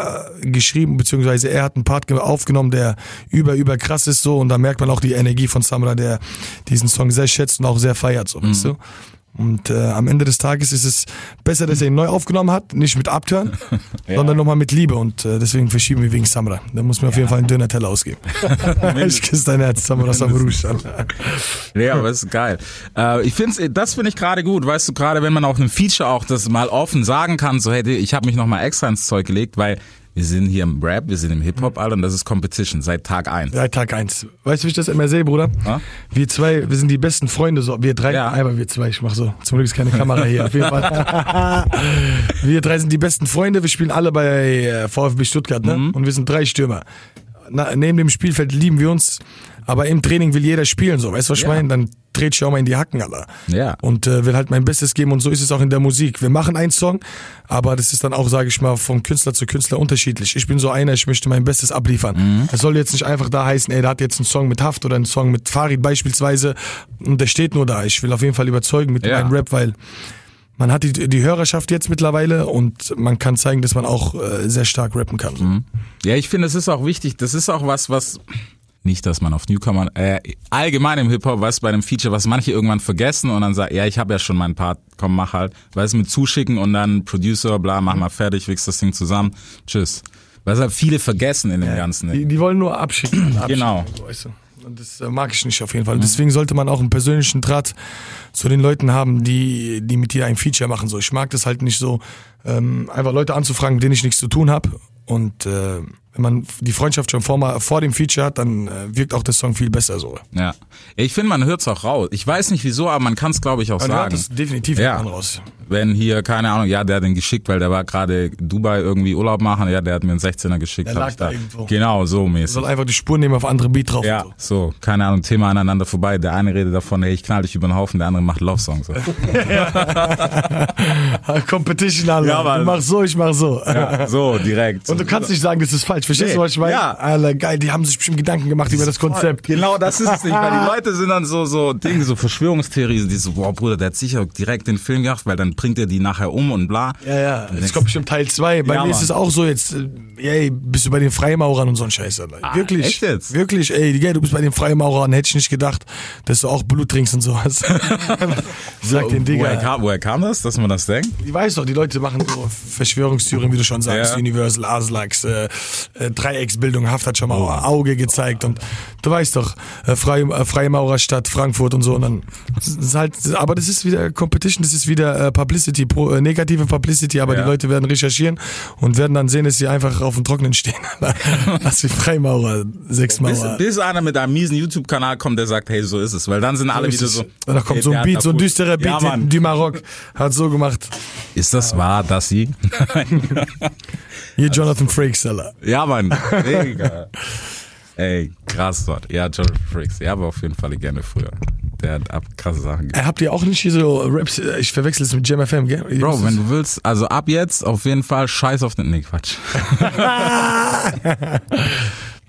B: geschrieben, beziehungsweise er hat einen Part ge- aufgenommen, der über, über krass ist, so, und da merkt man auch die Energie von Samra, der diesen Song sehr schätzt und auch sehr feiert, so, weißt du? Und äh, am Ende des Tages ist es besser, dass er ihn neu aufgenommen hat, nicht mit Abturn, <laughs> sondern nochmal mit Liebe. Und äh, deswegen verschieben wir wegen Samra. Da muss mir auf jeden Fall einen Döner-Teller ausgeben. <laughs> <laughs> ich küsse dein Herz, Samra Samrouche.
A: Ja, aber ist geil. Äh, ich find's, das finde ich gerade gut, weißt du, gerade wenn man auf einem Feature auch das mal offen sagen kann, so hey, ich habe mich noch mal extra ins Zeug gelegt, weil wir sind hier im Rap, wir sind im Hip-Hop, Alter, und das ist Competition seit Tag eins.
B: Seit Tag eins. Weißt du, wie ich das immer sehe, Bruder?
A: Ja?
B: Wir zwei, wir sind die besten Freunde, so. Wir drei,
A: Ja.
B: einmal wir zwei, ich mach so. Zum Glück ist keine Kamera hier, auf jeden Fall. <laughs> wir drei sind die besten Freunde, wir spielen alle bei äh, VfB Stuttgart, ne?
A: Mhm.
B: Und wir sind drei Stürmer. Na, neben dem Spielfeld lieben wir uns, aber im Training will jeder spielen, so. Weißt du, was ich
A: Ja.
B: meine? Dann dreht ich auch mal in die Hacken, Alter.
A: Ja.
B: Und äh, will halt mein Bestes geben und so ist es auch in der Musik. Wir machen einen Song, aber das ist dann auch, sage ich mal, vom Künstler zu Künstler unterschiedlich. Ich bin so einer, ich möchte mein Bestes abliefern. Es soll jetzt nicht einfach da heißen, ey, der hat jetzt einen Song mit Haft oder einen Song mit Farid beispielsweise und der steht nur da. Ich will auf jeden Fall überzeugen mit
A: Ja.
B: meinem Rap, weil man hat die, die Hörerschaft jetzt mittlerweile und man kann zeigen, dass man auch äh, sehr stark rappen kann. So.
A: Ja, ich finde, es ist auch wichtig. Das ist auch was, was nicht, dass man auf Newcomer, äh, allgemein im Hip-Hop, was bei einem Feature, was manche irgendwann vergessen und dann sagen, ja, ich habe ja schon meinen Part, komm, mach halt. Weißt du, mit zuschicken und dann Producer, bla, mach mal fertig, wichs das Ding zusammen, tschüss. Was halt viele vergessen in dem Ganzen.
B: Die, die wollen nur abschicken. <clears throat> abschicken
A: Genau.
B: weißt du. Und das äh, mag ich nicht auf jeden Fall. Deswegen sollte man auch einen persönlichen Draht zu den Leuten haben, die, die mit dir ein Feature machen. So, ich mag das halt nicht so, ähm, einfach Leute anzufragen, mit denen ich nichts zu tun habe. Und äh, wenn man die Freundschaft schon vor, vor dem Feature hat, dann äh, wirkt auch der Song viel besser so.
A: Ja. Ich finde, man hört's auch raus. Ich weiß nicht wieso, aber man kann es, glaube ich, auch
B: Man hört
A: sagen.
B: das definitiv
A: Ja.
B: raus.
A: Wenn hier, keine Ahnung, ja, der hat den geschickt, weil der war gerade Dubai irgendwie Urlaub machen, ja, der hat mir einen 16er geschickt.
B: Der lag
A: ich
B: da irgendwo.
A: Genau, so mäßig.
B: Soll einfach die Spur nehmen auf andere Beat drauf.
A: Ja,
B: so.
A: so, keine Ahnung, Thema aneinander vorbei. Der eine redet davon, hey, ich knall dich über den Haufen, der andere macht Love-Songs. <laughs> So. <laughs>
B: Competition, Alter.
A: Ja, Mann.
B: du machst so, ich mach so.
A: Ja, so, direkt.
B: Und du kannst nicht sagen, das ist falsch. Verstehst
A: Nee,
B: du, was ich meine?
A: ja.
B: Alter, geil, die haben sich bestimmt Gedanken gemacht über das Konzept.
A: Genau, das ist es nicht, weil die <laughs> Leute sind dann so, so Dinge, so Verschwörungstheorien, die so, boah, Bruder, der hat sicher direkt den Film gemacht, weil dann bringt er die nachher um und bla.
B: Ja, ja. Jetzt kommt bestimmt Teil 2. Bei
A: Ja,
B: mir ist es auch so jetzt, äh, ey, bist du bei den Freimaurern und so ein Scheiß, Alter. wirklich.
A: Ah, echt jetzt?
B: Wirklich, ey, du bist bei den Freimaurern, hätte ich nicht gedacht, dass du auch Blut trinkst und sowas. <laughs> Sag den
A: woher,
B: Digga.
A: kam, woher kam das, dass man das denkt?
B: Ich weiß doch, die Leute machen so Verschwörungstheorien, wie du schon sagst,
A: Ja.
B: Universal, Aslax, äh, äh, Dreiecksbildung, Haft hat schon mal Auge gezeigt und du weißt doch, äh, Frei, äh, Freimaurerstadt, Frankfurt und so und dann, ist halt, aber das ist wieder Competition, das ist wieder äh, Publicity, pro, äh, negative Publicity, aber
A: Ja.
B: die Leute werden recherchieren und werden dann sehen, dass sie einfach auf dem Trockenen stehen, <laughs> als die Freimaurer,
A: Bis,
B: Sechsmaurer.
A: bis einer mit einem miesen YouTube-Kanal kommt, der sagt, hey, so ist es. Weil dann sind alle
B: ist
A: wieder so.
B: Da kommt
A: okay,
B: so ein Beat, so ein düsterer Beat,
A: Ja, Mann.
B: du Maroc hat so gemacht.
A: Ist das wahr, dass sie? <laughs> <laughs>
B: Hier Jonathan Frakes, Alter.
A: Ja, Mann. Mega. <laughs> Ey, krass dort. Ja, Joe Fricks. Ja, aber auf jeden Fall gerne früher. Der hat ab krasse Sachen gemacht.
B: Äh, Habt ihr auch nicht hier so Raps? äh, Ich verwechsel es mit Jam FM, gell? Ihr
A: Bro,
B: wisst
A: wenn
B: es.
A: du willst, also ab jetzt auf jeden Fall scheiß auf den. Nee, Quatsch. <laughs> <laughs>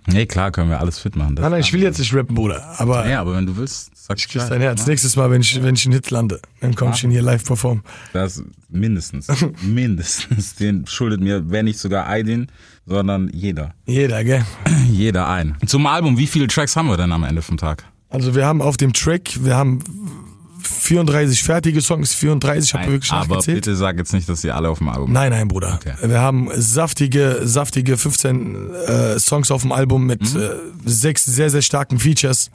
A: nee, klar, können wir alles fit machen. Das
B: Nein, nein, ich will jetzt nicht rappen, Bruder. Aber
A: Ja, aber wenn du willst, sag
B: ich küsse dein Herz. Nächstes Mal, wenn ich, wenn ich einen Hit lande, dann komm ich ihn hier live performen.
A: Das mindestens. mindestens. <laughs> Den schuldet mir, wenn nicht sogar Aydin, sondern jeder.
B: Jeder, gell? <clears throat>
A: Jeder ein. Zum Album, wie viele Tracks haben wir denn am Ende vom Tag?
B: Also wir haben auf dem Track, wir haben 34 fertige Songs, 34, habe wirklich
A: aber
B: nachgezählt.
A: bitte sag jetzt nicht, dass die alle auf dem Album
B: Nein, nein, Bruder.
A: Okay.
B: Wir haben saftige, saftige 15 äh, Songs auf dem Album mit
A: Mhm.
B: äh, sechs sehr, sehr starken Features.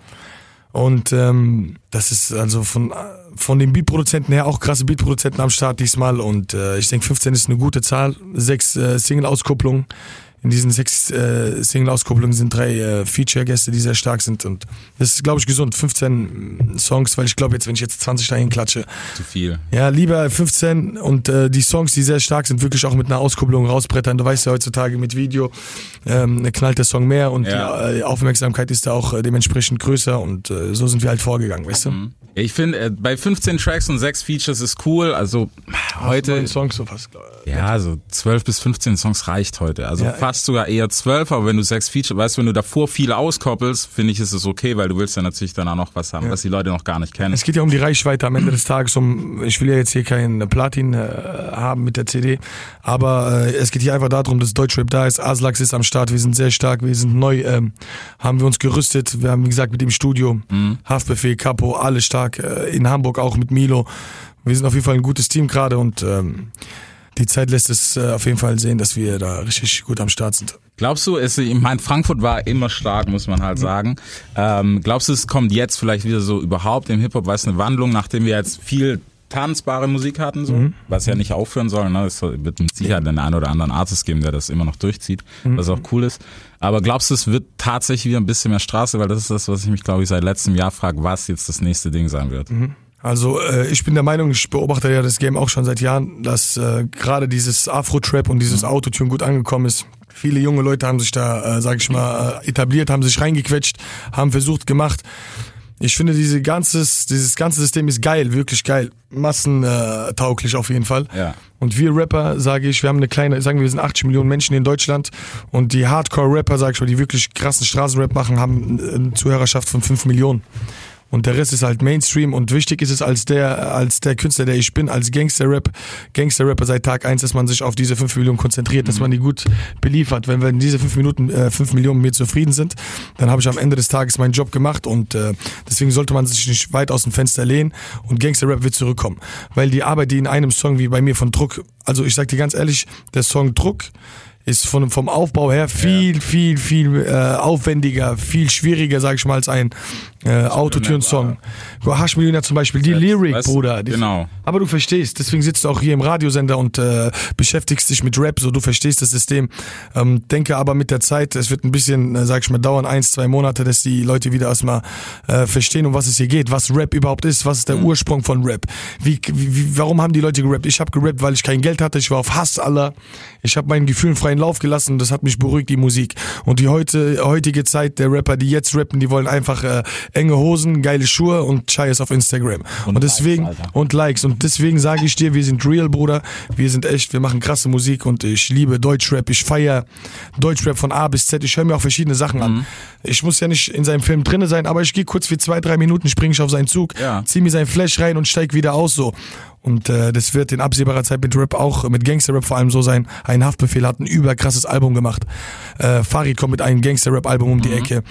B: Und ähm, das ist also von, von den Beatproduzenten her auch krasse Beatproduzenten am Start diesmal. Und äh, ich denke, 15 ist eine gute Zahl. Sechs äh, Single-Auskopplungen. In diesen sechs äh, Single-Auskopplungen sind drei äh, Feature-Gäste, die sehr stark sind. Und das ist, glaube ich, gesund. 15 Songs, weil ich glaube, jetzt, wenn ich jetzt 20 dahin klatsche,
A: Zu viel.
B: ja, lieber 15 und äh, die Songs, die sehr stark sind, wirklich auch mit einer Auskopplung rausbrettern. Du weißt ja heutzutage mit Video ähm, knallt der Song mehr und
A: Ja.
B: die äh, Aufmerksamkeit ist da auch äh, dementsprechend größer und äh, so sind wir halt vorgegangen, weißt du?
A: Ich finde, äh, bei 15 Tracks und 6 Features ist cool. Also heute,
B: Neun Songs so fast.
A: ja, so 12 bis 15 Songs reicht heute. Also
B: Ja.
A: Fast sogar eher 12, aber wenn du 6 Features, weißt du, wenn du davor viele auskoppelst, finde ich, ist es okay, weil du willst ja natürlich dann auch noch was haben, was die Leute noch gar nicht kennen.
B: Es geht ja um die Reichweite am Ende des Tages. Um, ich will ja jetzt hier kein Platin äh, haben mit der CD, aber äh, es geht hier einfach darum, dass Deutschrap da ist. Aslax ist am Start, wir sind sehr stark, wir sind neu, ähm, haben wir uns gerüstet. Wir haben, wie gesagt, mit dem Studio, Haftbefehl, Capo, alle stark. Äh, in Hamburg auch mit Milo. Wir sind auf jeden Fall ein gutes Team gerade und ähm, die Zeit lässt es äh, auf jeden Fall sehen, dass wir da richtig gut am Start sind.
A: Glaubst du, es, ich meine, Frankfurt war immer stark, muss man halt sagen. Ähm, glaubst du, es kommt jetzt vielleicht wieder so überhaupt im Hip-Hop, weißt du, eine Wandlung, nachdem wir jetzt viel tanzbare Musik hatten, so, was ja nicht aufhören soll, ne? Es wird mit Sicherheit den einen oder anderen Artist geben, der das immer noch durchzieht, was auch cool ist. Aber glaubst du, es wird tatsächlich wieder ein bisschen mehr Straße, weil das ist das, was ich mich, glaube ich, seit letztem Jahr frage, was jetzt das nächste Ding sein wird.
B: Also äh, ich bin der Meinung, ich beobachte ja das Game auch schon seit Jahren, dass äh, gerade dieses Afro-Trap und dieses Autotune gut angekommen ist. Viele junge Leute haben sich da, äh, sag ich mal, äh, etabliert, haben sich reingequetscht, haben versucht, gemacht. Ich finde, diese ganzes, dieses ganze System ist geil, wirklich geil. Massentauglich äh, auf jeden Fall.
A: Ja.
B: Und wir Rapper, sage ich, wir haben eine kleine, sagen wir, wir sind 80 Millionen Menschen in Deutschland und die Hardcore-Rapper, sag ich mal, die wirklich krassen Straßenrap machen, haben eine Zuhörerschaft von 5 Millionen. Und der Rest ist halt Mainstream und wichtig ist es als der, als der Künstler, der ich bin, als Gangster-Rap, Gangster-Rapper seit Tag eins, dass man sich auf diese 5 Millionen konzentriert, dass man die gut beliefert. Wenn wir in diese 5 Minuten, äh, 5 Millionen mit mir zufrieden sind, dann habe ich am Ende des Tages meinen Job gemacht und äh, deswegen sollte man sich nicht weit aus dem Fenster lehnen und Gangster-Rap wird zurückkommen. Weil die Arbeit, die in einem Song wie bei mir von Druck, also ich sag dir ganz ehrlich, der Song Druck ist von, vom Aufbau her viel, viel, viel äh, aufwendiger, viel schwieriger, sag ich mal, als ein äh, Autotune-Song. Haschmillionär zum Beispiel, die Lyric,
A: weißt
B: Bruder. Die,
A: genau.
B: Aber du verstehst, deswegen sitzt du auch hier im Radiosender und äh, beschäftigst dich mit Rap, so du verstehst das System. Ähm, denke aber mit der Zeit, es wird ein bisschen, äh, sag ich mal, dauern, eins, zwei Monate, dass die Leute wieder erstmal äh, verstehen, um was es hier geht, was Rap überhaupt ist, was ist der Ursprung von Rap. Wie, wie, warum haben die Leute gerappt? Ich habe gerappt, weil ich kein Geld hatte, ich war auf Hass aller. Ich habe meinen Gefühlen freien Lauf gelassen, das hat mich beruhigt, die Musik. Und die heute, heutige Zeit der Rapper, die jetzt rappen, die wollen einfach äh, enge Hosen, geile Schuhe und Scheiß auf Instagram. Und, deswegen,
A: Likes,
B: und Likes. Und deswegen sage ich dir, wir sind real, Bruder. Wir sind echt, wir machen krasse Musik und ich liebe Deutschrap. Ich feier Deutschrap von A bis Z. Ich höre mir auch verschiedene Sachen
A: Mhm.
B: an. Ich muss ja nicht in seinem Film drinne sein, aber ich gehe kurz für zwei, drei Minuten, springe ich auf seinen Zug,
A: Ja.
B: zieh mir sein Flash rein und steig wieder aus so. Und äh, das wird in absehbarer Zeit mit Rap auch, mit Gangster-Rap vor allem so sein. Ein Haftbefehl hat ein überkrasses Album gemacht. Äh, Farid kommt mit einem Gangster-Rap-Album um die Ecke.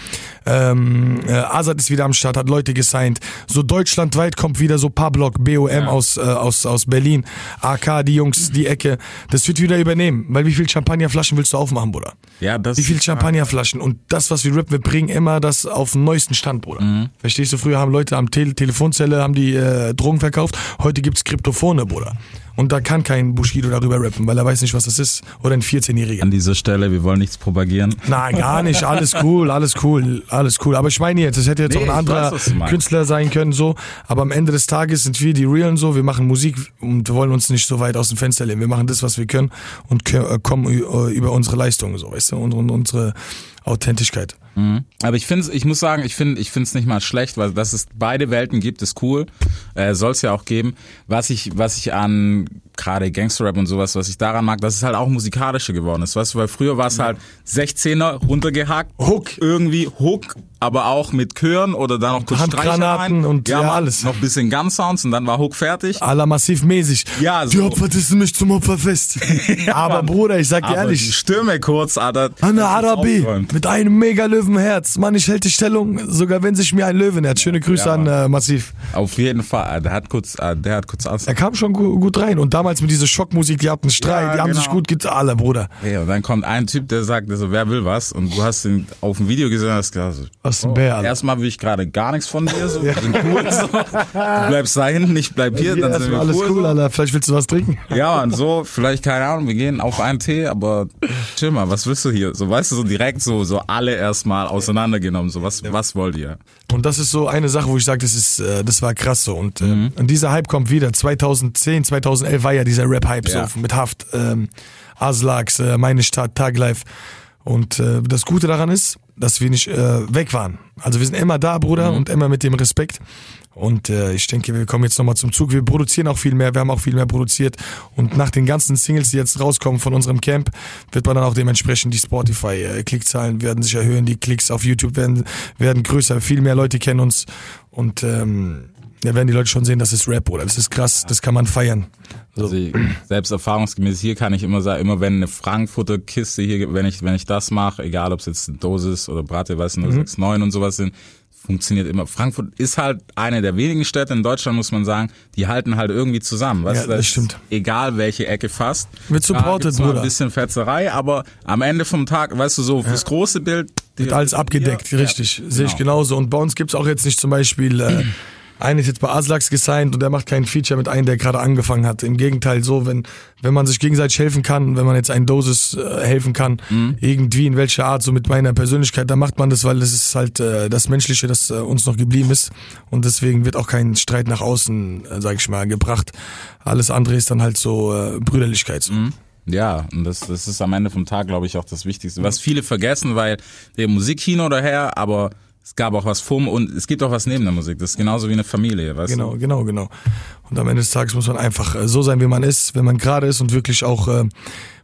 B: Ähm, äh, Azad ist wieder am Start, hat Leute gesigned. So deutschlandweit kommt wieder so Pablock, BOM aus, äh, aus, aus Berlin, AK, die Jungs, die Ecke. Das wird wieder übernehmen. Weil wie viel Champagnerflaschen willst du aufmachen, Bruder?
A: Ja, das
B: Wie viel Champagnerflaschen? Und das, was wir rappen, wir bringen immer das auf den neuesten Stand, Bruder. Verstehst du? Früher haben Leute am Tele Telefonzelle haben die äh, Drogen verkauft. Heute gibt's Kryptophone, Bruder. Und da kann kein Bushido darüber rappen, weil er weiß nicht, was das ist. Oder ein 14-Jähriger.
A: An dieser Stelle, wir wollen nichts propagieren.
B: Nein, gar nicht. Alles cool, alles cool, alles cool. Aber ich meine jetzt, es hätte jetzt
A: Nee,
B: auch ein
A: weiß,
B: anderer
A: meinst.
B: Künstler sein können, so. Aber am Ende des Tages sind wir die Realen so. Wir machen Musik und wollen uns nicht so weit aus dem Fenster lehnen. Wir machen das, was wir können und äh, kommen äh, über unsere Leistungen, so, weißt du, und, und unsere Authentischkeit.
A: Mhm. Aber ich finde, ich muss sagen, ich finde, ich finde es nicht mal schlecht, weil dass es beide Welten gibt, ist cool. Äh, Soll es ja auch geben. Was ich, was ich an gerade Gangsterrap und sowas, was ich daran mag, dass es halt auch musikalischer geworden ist. Weißt du, weil früher war es halt 16er runtergehackt,
B: Hook.
A: irgendwie Hook, aber auch mit Chören oder dann noch kurz
B: Handgranaten und ja,
A: Mann,
B: alles.
A: Noch ein bisschen Gun-Sounds und dann war Hook fertig.
B: Aller massiv mäßig.
A: Ja,
B: Die
A: so.
B: Opfer dissen mich zum Opferfest. <laughs> Aber Bruder, ich sag dir
A: die
B: ehrlich,
A: Stimme kurz, Alter.
B: Anna Arabi mit einem mega Löwenherz. Mann, ich hält die Stellung, sogar wenn sich mir ein Löwen nähert. Schöne Grüße
A: Ja,
B: an äh, Massiv.
A: Auf jeden Fall. Der hat kurz, äh, der hat kurz alles.
B: Er kam schon gu gut rein und damals mit dieser Schockmusik, die hatten Streit,
A: Ja,
B: die haben
A: genau.
B: sich gut getan, alle Bruder.
A: Hey, und dann kommt ein Typ, der sagt, also, wer will was? Und du hast ihn auf dem Video gesehen und hast gesagt,
B: Was ein Bär,
A: erstmal will ich gerade gar nichts von dir, so, wir sind cool, so. Du bleibst da hinten, ich bleib hier,
B: Hier,
A: dann sind wir
B: alles
A: cool.
B: cool. Alter. Vielleicht willst du was trinken.
A: Ja, und so, vielleicht, keine Ahnung, wir gehen auf einen Tee, aber chill mal, was willst du hier? So, weißt du, so direkt so, so alle erstmal auseinandergenommen, so, was, was wollt ihr?
B: Und das ist so eine Sache, wo ich sage, das ist, äh, das war krass so. Und, äh,
A: Mhm.
B: und dieser Hype kommt wieder. 2010, 2011 war ja dieser Rap-Hype
A: Ja.
B: so mit Haft, ähm, Aslaks, äh, meine Stadt, Taglife. Und äh, das Gute daran ist, dass wir nicht äh, weg waren. Also wir sind immer da, Bruder,
A: Mhm.
B: und immer mit dem Respekt. Und äh, ich denke, wir kommen jetzt nochmal zum Zug. Wir produzieren auch viel mehr, wir haben auch viel mehr produziert. Und nach den ganzen Singles, die jetzt rauskommen von unserem Camp, wird man dann auch dementsprechend die Spotify-Klickzahlen werden sich erhöhen, die Klicks auf YouTube werden, werden größer, viel mehr Leute kennen uns. Und ähm, ja, werden die Leute schon sehen, das ist Rap, oder? Das ist krass, das kann man feiern. So.
A: Also ich- selbst erfahrungsgemäß hier kann ich immer sagen, immer wenn eine Frankfurter Kiste hier, wenn ich wenn ich das mache, egal ob es jetzt Dosis oder Bratte, weiß nicht, 69 und sowas sind, funktioniert immer. Frankfurt ist halt eine der wenigen Städte in Deutschland, muss man sagen, die halten halt irgendwie zusammen. Weißt
B: Ja, das
A: ist
B: stimmt.
A: Egal welche Ecke fast.
B: Wird supported, Bruder.
A: Ein bisschen Fetzerei, aber am Ende vom Tag, weißt du, so fürs große Bild.
B: Wird alles abgedeckt, richtig. Sehe ich
A: genau.
B: genauso. Und bei uns gibt's auch jetzt nicht zum Beispiel, äh, <clears throat> einer ist jetzt bei Aslax gesigned und der macht kein Feature mit einem, der gerade angefangen hat. Im Gegenteil, so, wenn, wenn man sich gegenseitig helfen kann, wenn man jetzt einen Dosis äh, helfen kann,
A: Mhm.
B: irgendwie in welcher Art, so mit meiner Persönlichkeit, dann macht man das, weil das ist halt äh, das Menschliche, das äh, uns noch geblieben ist. Und deswegen wird auch kein Streit nach außen, äh, sag ich mal, gebracht. Alles andere ist dann halt so äh, Brüderlichkeit. So.
A: Ja, und das, das ist am Ende vom Tag, glaube ich, auch das Wichtigste. Was viele vergessen, weil der Musikkino daher, aber es gab auch was vor und es gibt auch was neben der Musik. Das ist genauso wie eine Familie, weißt
B: Genau,
A: du?
B: genau, genau. Und am Ende des Tages muss man einfach äh, so sein, wie man ist, wenn man gerade ist und wirklich auch, äh,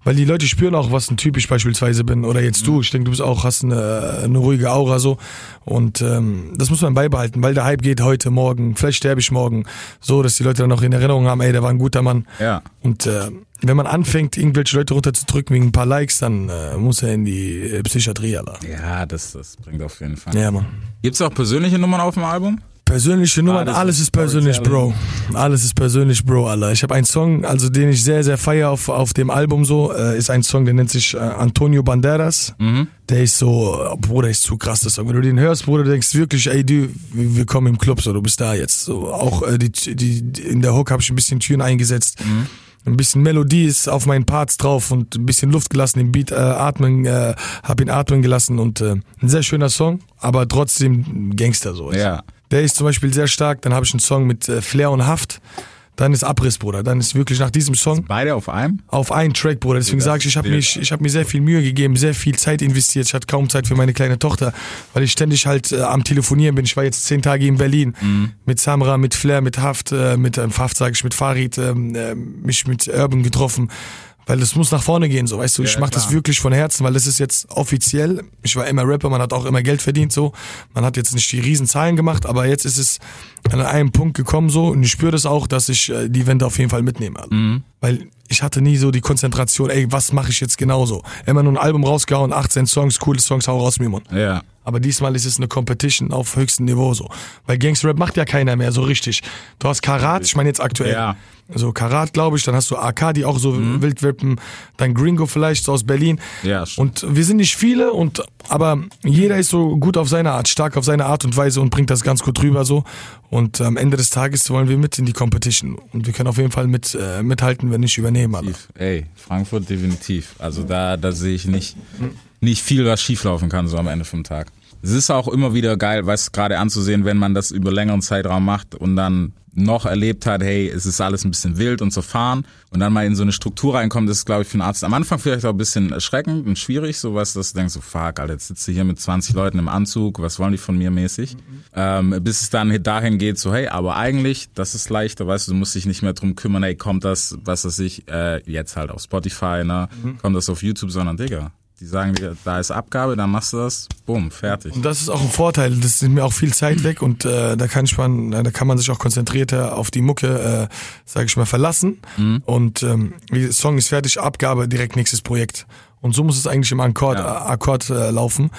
B: weil die Leute spüren auch, was ein Typ ich beispielsweise bin oder jetzt du. Ich denke, du bist auch, hast eine, eine ruhige Aura so und ähm, das muss man beibehalten, weil der Hype geht heute, morgen, vielleicht sterbe ich morgen, so, dass die Leute dann noch in Erinnerung haben, ey, der war ein guter Mann.
A: Ja.
B: Und äh, wenn man anfängt, irgendwelche Leute runterzudrücken wegen ein paar Likes, dann äh, muss er in die äh, Psychiatrie, Alter.
A: Ja, das, das bringt auf jeden Fall.
B: Ja, Mann.
A: Gibt's auch persönliche Nummern auf dem Album?
B: Persönliche Nummern,
A: Alles
B: alles,
A: ist
B: ist persönlich, Bro. Alles ist persönlich, Bro, Alter. Ich habe einen Song, also den ich sehr, sehr feier auf, auf dem Album so, äh, ist ein Song, der nennt sich äh, Antonio Banderas. Der ist so, äh, Bruder, ist zu krass, der Song. Wenn du den hörst, Bruder, denkst wirklich, ey, du, wir kommen im Club, so, du bist da jetzt. So, auch äh, die, die, in der Hook habe ich ein bisschen Türen eingesetzt. Ein bisschen Melodie ist auf meinen Parts drauf und ein bisschen Luft gelassen, den Beat äh, atmen, äh, hab ihn atmen gelassen und äh, ein sehr schöner Song, aber trotzdem Gangster so.
A: Ja.
B: Der ist zum Beispiel sehr stark. Dann habe ich einen Song mit äh, Flair und Haft. Dann ist Abriss, Bruder. Dann ist wirklich nach diesem Song
A: Beide auf einem?
B: auf einen Track, Bruder. Deswegen sage ich, ich habe ich habe mir sehr viel Mühe gegeben, sehr viel Zeit investiert. Ich hatte kaum Zeit für meine kleine Tochter, weil ich ständig halt äh, am Telefonieren bin. Ich war jetzt zehn Tage in Berlin mit Samra, mit Flair, mit Haft, äh, mit ähm, Haft sage ich, mit Farid, ähm, äh, mich mit Urban getroffen. Weil das muss nach vorne gehen, so weißt du. Ich
A: Ja,
B: mache das wirklich von Herzen, weil das ist jetzt offiziell. Ich war immer Rapper, man hat auch immer Geld verdient, so. Man hat jetzt nicht die riesen Zahlen gemacht, aber jetzt ist es an einem Punkt gekommen, so. Und ich spüre das auch, dass ich äh, die Wende auf jeden Fall mitnehme. Alter. Weil ich hatte nie so die Konzentration, ey, was mache ich jetzt genauso? Immer nur ein Album rausgehauen, 18 Songs, coole Songs, hau raus, Mimon.
A: Ja.
B: Aber diesmal ist es eine Competition auf höchstem Niveau so. Weil Gangster-Rap macht ja keiner mehr so richtig. Du hast Karat, ich meine jetzt aktuell.
A: Ja.
B: So Karat, glaube ich, dann hast du AK, die auch so wild rappen, dann Gringo vielleicht, so aus Berlin.
A: Mhm. Ja, stimmt.
B: Und wir sind nicht viele, und aber jeder ist so gut auf seine Art, stark auf seine Art und Weise und bringt das ganz gut rüber so. Und am Ende des Tages wollen wir mit in die Competition. Und wir können auf jeden Fall mit, äh, mithalten, wenn nicht übernehmen. Alter.
A: Ey, Frankfurt definitiv. Also da, da sehe ich nicht, nicht viel, was schieflaufen kann, so am Ende vom Tag. Es ist auch immer wieder geil, was gerade anzusehen, wenn man das über längeren Zeitraum macht und dann noch erlebt hat, hey, es ist alles ein bisschen wild und zerfahren und dann mal in so eine Struktur reinkommt, das ist, glaube ich, für einen Arzt am Anfang vielleicht auch ein bisschen erschreckend und schwierig, sowas, dass du denkst, so, fuck, Alter, jetzt sitzt du hier mit 20 Leuten im Anzug, was wollen die von mir mäßig? Ähm, bis es dann dahin geht, so, hey, aber eigentlich, das ist leichter, weißt du, du musst dich nicht mehr drum kümmern, hey, kommt das, was weiß ich, äh, jetzt halt auf Spotify, ne, kommt das auf YouTube, sondern, Digga, die sagen dir, da ist Abgabe, dann machst du das, bumm, fertig.
B: Und das ist auch ein Vorteil. Das nimmt mir auch viel Zeit weg und äh, da kann ich man, da kann man sich auch konzentrierter auf die Mucke, äh, sage ich mal, verlassen. Und ähm, wie Song ist fertig, Abgabe, direkt nächstes Projekt. Und so muss es eigentlich im Akkord,
A: Ja.
B: äh, Akkord äh, laufen.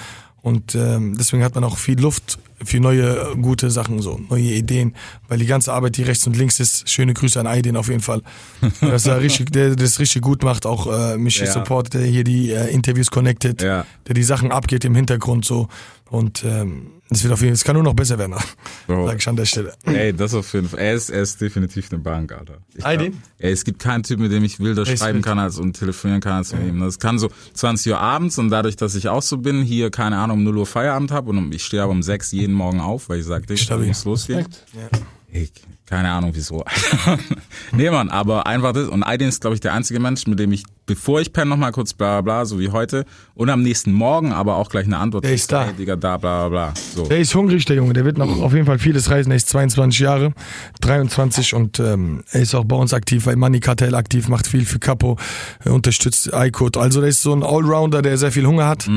B: Und ähm, deswegen hat man auch viel Luft für neue gute Sachen, so neue Ideen, weil die ganze Arbeit, die rechts und links ist, schöne Grüße an Aydin auf jeden Fall, <laughs> dass er richtig, der das richtig gut macht, auch äh, mich
A: Ja.
B: supportet, der hier die äh, Interviews connected,
A: Ja.
B: der die Sachen abgeht im Hintergrund so und ähm, es wird auf jeden Fall, es kann nur noch besser werden, <laughs>
A: Bro.
B: sag ich an der Stelle.
A: Ey, das auf jeden Fall. Er ist, er ist definitiv eine Bank, Alter. Ich glaub-? Ey, es gibt keinen Typ, mit dem ich wilder
B: Er ist
A: schreiben kann als und telefonieren kann als mit ihm. Das kann so 20 Uhr abends und dadurch, dass ich auch so bin, hier, keine Ahnung, um 0 Uhr Feierabend habe und ich stehe aber um 6 jeden Morgen auf, weil ich sage, ich muss losgehen. Ich, keine Ahnung wieso. <laughs> nee, Mann, aber einfach das. Und Aydin ist, glaube ich, der einzige Mensch, mit dem ich, bevor ich penne, nochmal kurz bla bla bla, so wie heute, und am nächsten Morgen aber auch gleich eine Antwort.
B: Der ist da.
A: Digga, da, bla bla bla. So.
B: Der ist hungrig, der Junge. Der wird noch auf jeden Fall vieles reisen. Er ist 22 Jahre, 23 und ähm, er ist auch bei uns aktiv, bei Money Cartel aktiv, macht viel für Capo, äh, unterstützt iCode. Also der ist so ein Allrounder, der sehr viel Hunger hat.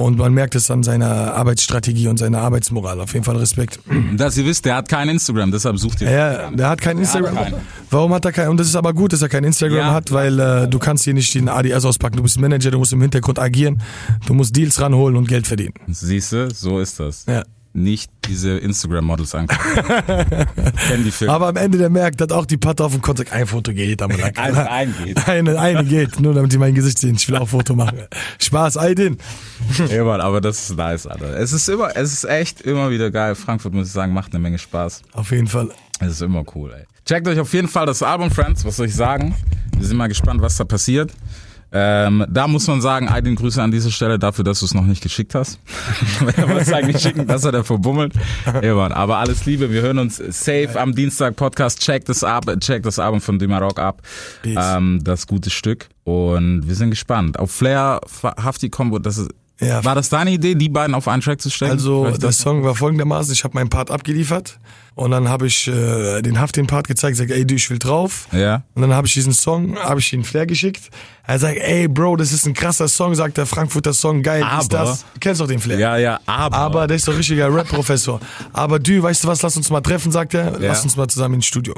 B: Und man merkt es an seiner Arbeitsstrategie und seiner Arbeitsmoral. Auf jeden Fall Respekt.
A: Dass ihr wisst, der hat kein Instagram, deshalb sucht ihr.
B: Ja, der hat kein Instagram.
A: keinen.
B: Warum hat er kein? Und das ist aber gut, dass er kein Instagram
A: Ja.
B: hat, weil äh, du kannst hier nicht den ADS auspacken. Du bist Manager, du musst im Hintergrund agieren, du musst Deals ranholen und Geld verdienen.
A: Siehst du, so ist das.
B: Ja.
A: Nicht diese Instagram-Models angucken. <laughs> Kennen die Filme.
B: Aber am Ende der merkt, hat auch die Patte auf dem Konto. Ein Foto geht, aber like, <laughs>
A: Ein- ein geht. <laughs>
B: Eine, eine geht, nur damit die mein Gesicht sehen. Ich will auch ein Foto machen. Spaß, Aydin.
A: Ja, Mann, aber das ist nice, Alter. Es ist immer, es ist echt immer wieder geil. Frankfurt, muss ich sagen, macht eine Menge Spaß.
B: Auf jeden Fall.
A: Es ist immer cool, ey. Checkt euch auf jeden Fall das Album, Friends. Was soll ich sagen? Wir sind mal gespannt, was da passiert. Ähm, da muss man sagen, Aydin, Grüße an dieser Stelle dafür, dass du es noch nicht geschickt hast. <laughs> Wenn wir es eigentlich schicken, dass er da verbummelt. Mann, aber alles Liebe, wir hören uns safe am Dienstag Podcast. Check das ab, check das Album von Dimarok ab. Ähm, das gute Stück. Und wir sind gespannt. Auf Flair, Hafti Combo, das ist,
B: Ja.
A: war das deine Idee, die beiden auf einen Track zu stellen?
B: Also
A: Vielleicht
B: der Song war folgendermaßen, ich habe meinen Part abgeliefert und dann habe ich äh, den Haft den Part gezeigt, sag ey du, ich will drauf.
A: Ja.
B: Und dann habe ich diesen Song, habe ich ihn Flair geschickt. Er sagt, ey Bro, das ist ein krasser Song, sagt der Frankfurter Song, geil, ist
A: Aber-
B: das. Du kennst doch den Flair.
A: Ja, ja, aber.
B: Aber der ist doch richtiger Rap-Professor. Aber du, weißt du was, lass uns mal treffen, sagt er. Lass
A: Ja.
B: uns mal zusammen ins Studio.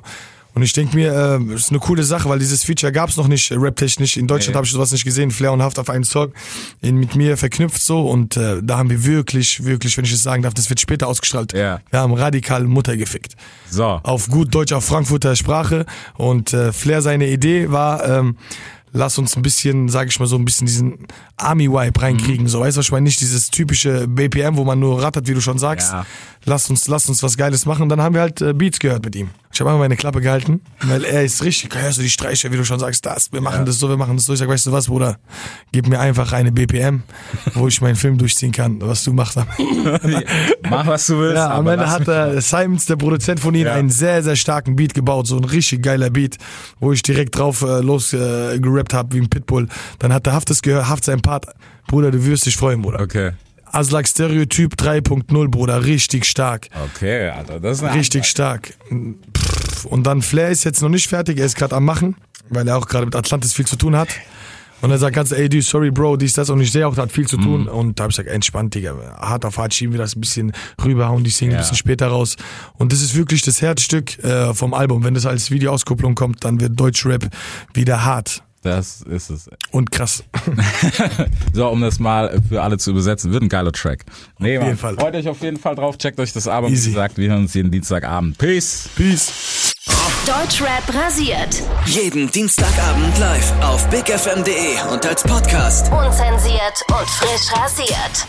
B: Und ich denke mir, äh, das ist eine coole Sache, weil dieses Feature gab's noch nicht, äh, rap-technisch. In Deutschland
A: Nee.
B: habe ich sowas nicht gesehen. Flair und Haft auf einen Song in, mit mir verknüpft so. Und äh, da haben wir wirklich, wirklich, wenn ich es sagen darf, das wird später ausgestrahlt.
A: Ja.
B: Wir haben radikal Mutter gefickt.
A: so.
B: Auf gut Deutsch, auf Frankfurter Sprache. Und äh, Flair seine Idee war, ähm, lass uns ein bisschen, sag ich mal so, ein bisschen diesen Army-Wipe
A: Mhm.
B: reinkriegen. So, weißt du, was ich meine? Nicht dieses typische BPM, wo man nur rattert, wie du schon sagst.
A: Ja.
B: Lass uns, lass uns was Geiles machen. Und dann haben wir halt äh, Beats gehört mit ihm. Ich habe einfach meine Klappe gehalten, weil er ist richtig, hörst du die Streicher, wie du schon sagst, das, wir machen das so, wir machen das so. Ich sag, weißt du was, Bruder? Gib mir einfach eine BPM, wo ich meinen Film durchziehen kann, was du machst. <laughs>
A: Mach, was du willst.
B: Ja, am Ende hat äh, Simons, der Produzent von ihnen,
A: Ja.
B: einen sehr, sehr starken Beat gebaut. So ein richtig geiler Beat, wo ich direkt drauf äh, los äh, habe wie ein Pitbull. Dann hat der Haft es gehört, Haft sein Part. Bruder, du wirst dich freuen, Bruder.
A: Okay.
B: Aslak Stereotyp 3.0, Bruder, richtig stark.
A: Okay, Alter, das ist eine
B: Richtig stark. Pff, Und dann Flair ist jetzt noch nicht fertig, er ist gerade am Machen, weil er auch gerade mit Atlantis viel zu tun hat. Und er sagt ganz, ey, du, sorry, Bro, dies, das. Und ich sehe auch, das hat viel zu tun. Und da habe ich gesagt, entspannt, Digga. Hart auf hart schieben wir das ein bisschen rüberhauen, die Single
A: Ja.
B: ein bisschen später raus. Und das ist wirklich das Herzstück äh, vom Album. Wenn das als Videoauskopplung kommt, dann wird Deutschrap wieder hart.
A: Das ist es.
B: Und krass. <laughs>
A: So, um das mal für alle zu übersetzen, wird ein geiler Track. Nee,
B: jeden
A: Mann,
B: Fall.
A: freut euch auf jeden Fall drauf, checkt euch das Album, wie gesagt, wir hören uns jeden Dienstagabend. Peace!
B: Peace.
C: Deutschrap rasiert. Jeden Dienstagabend live auf bigfm.de und als Podcast.
E: Unzensiert und frisch rasiert.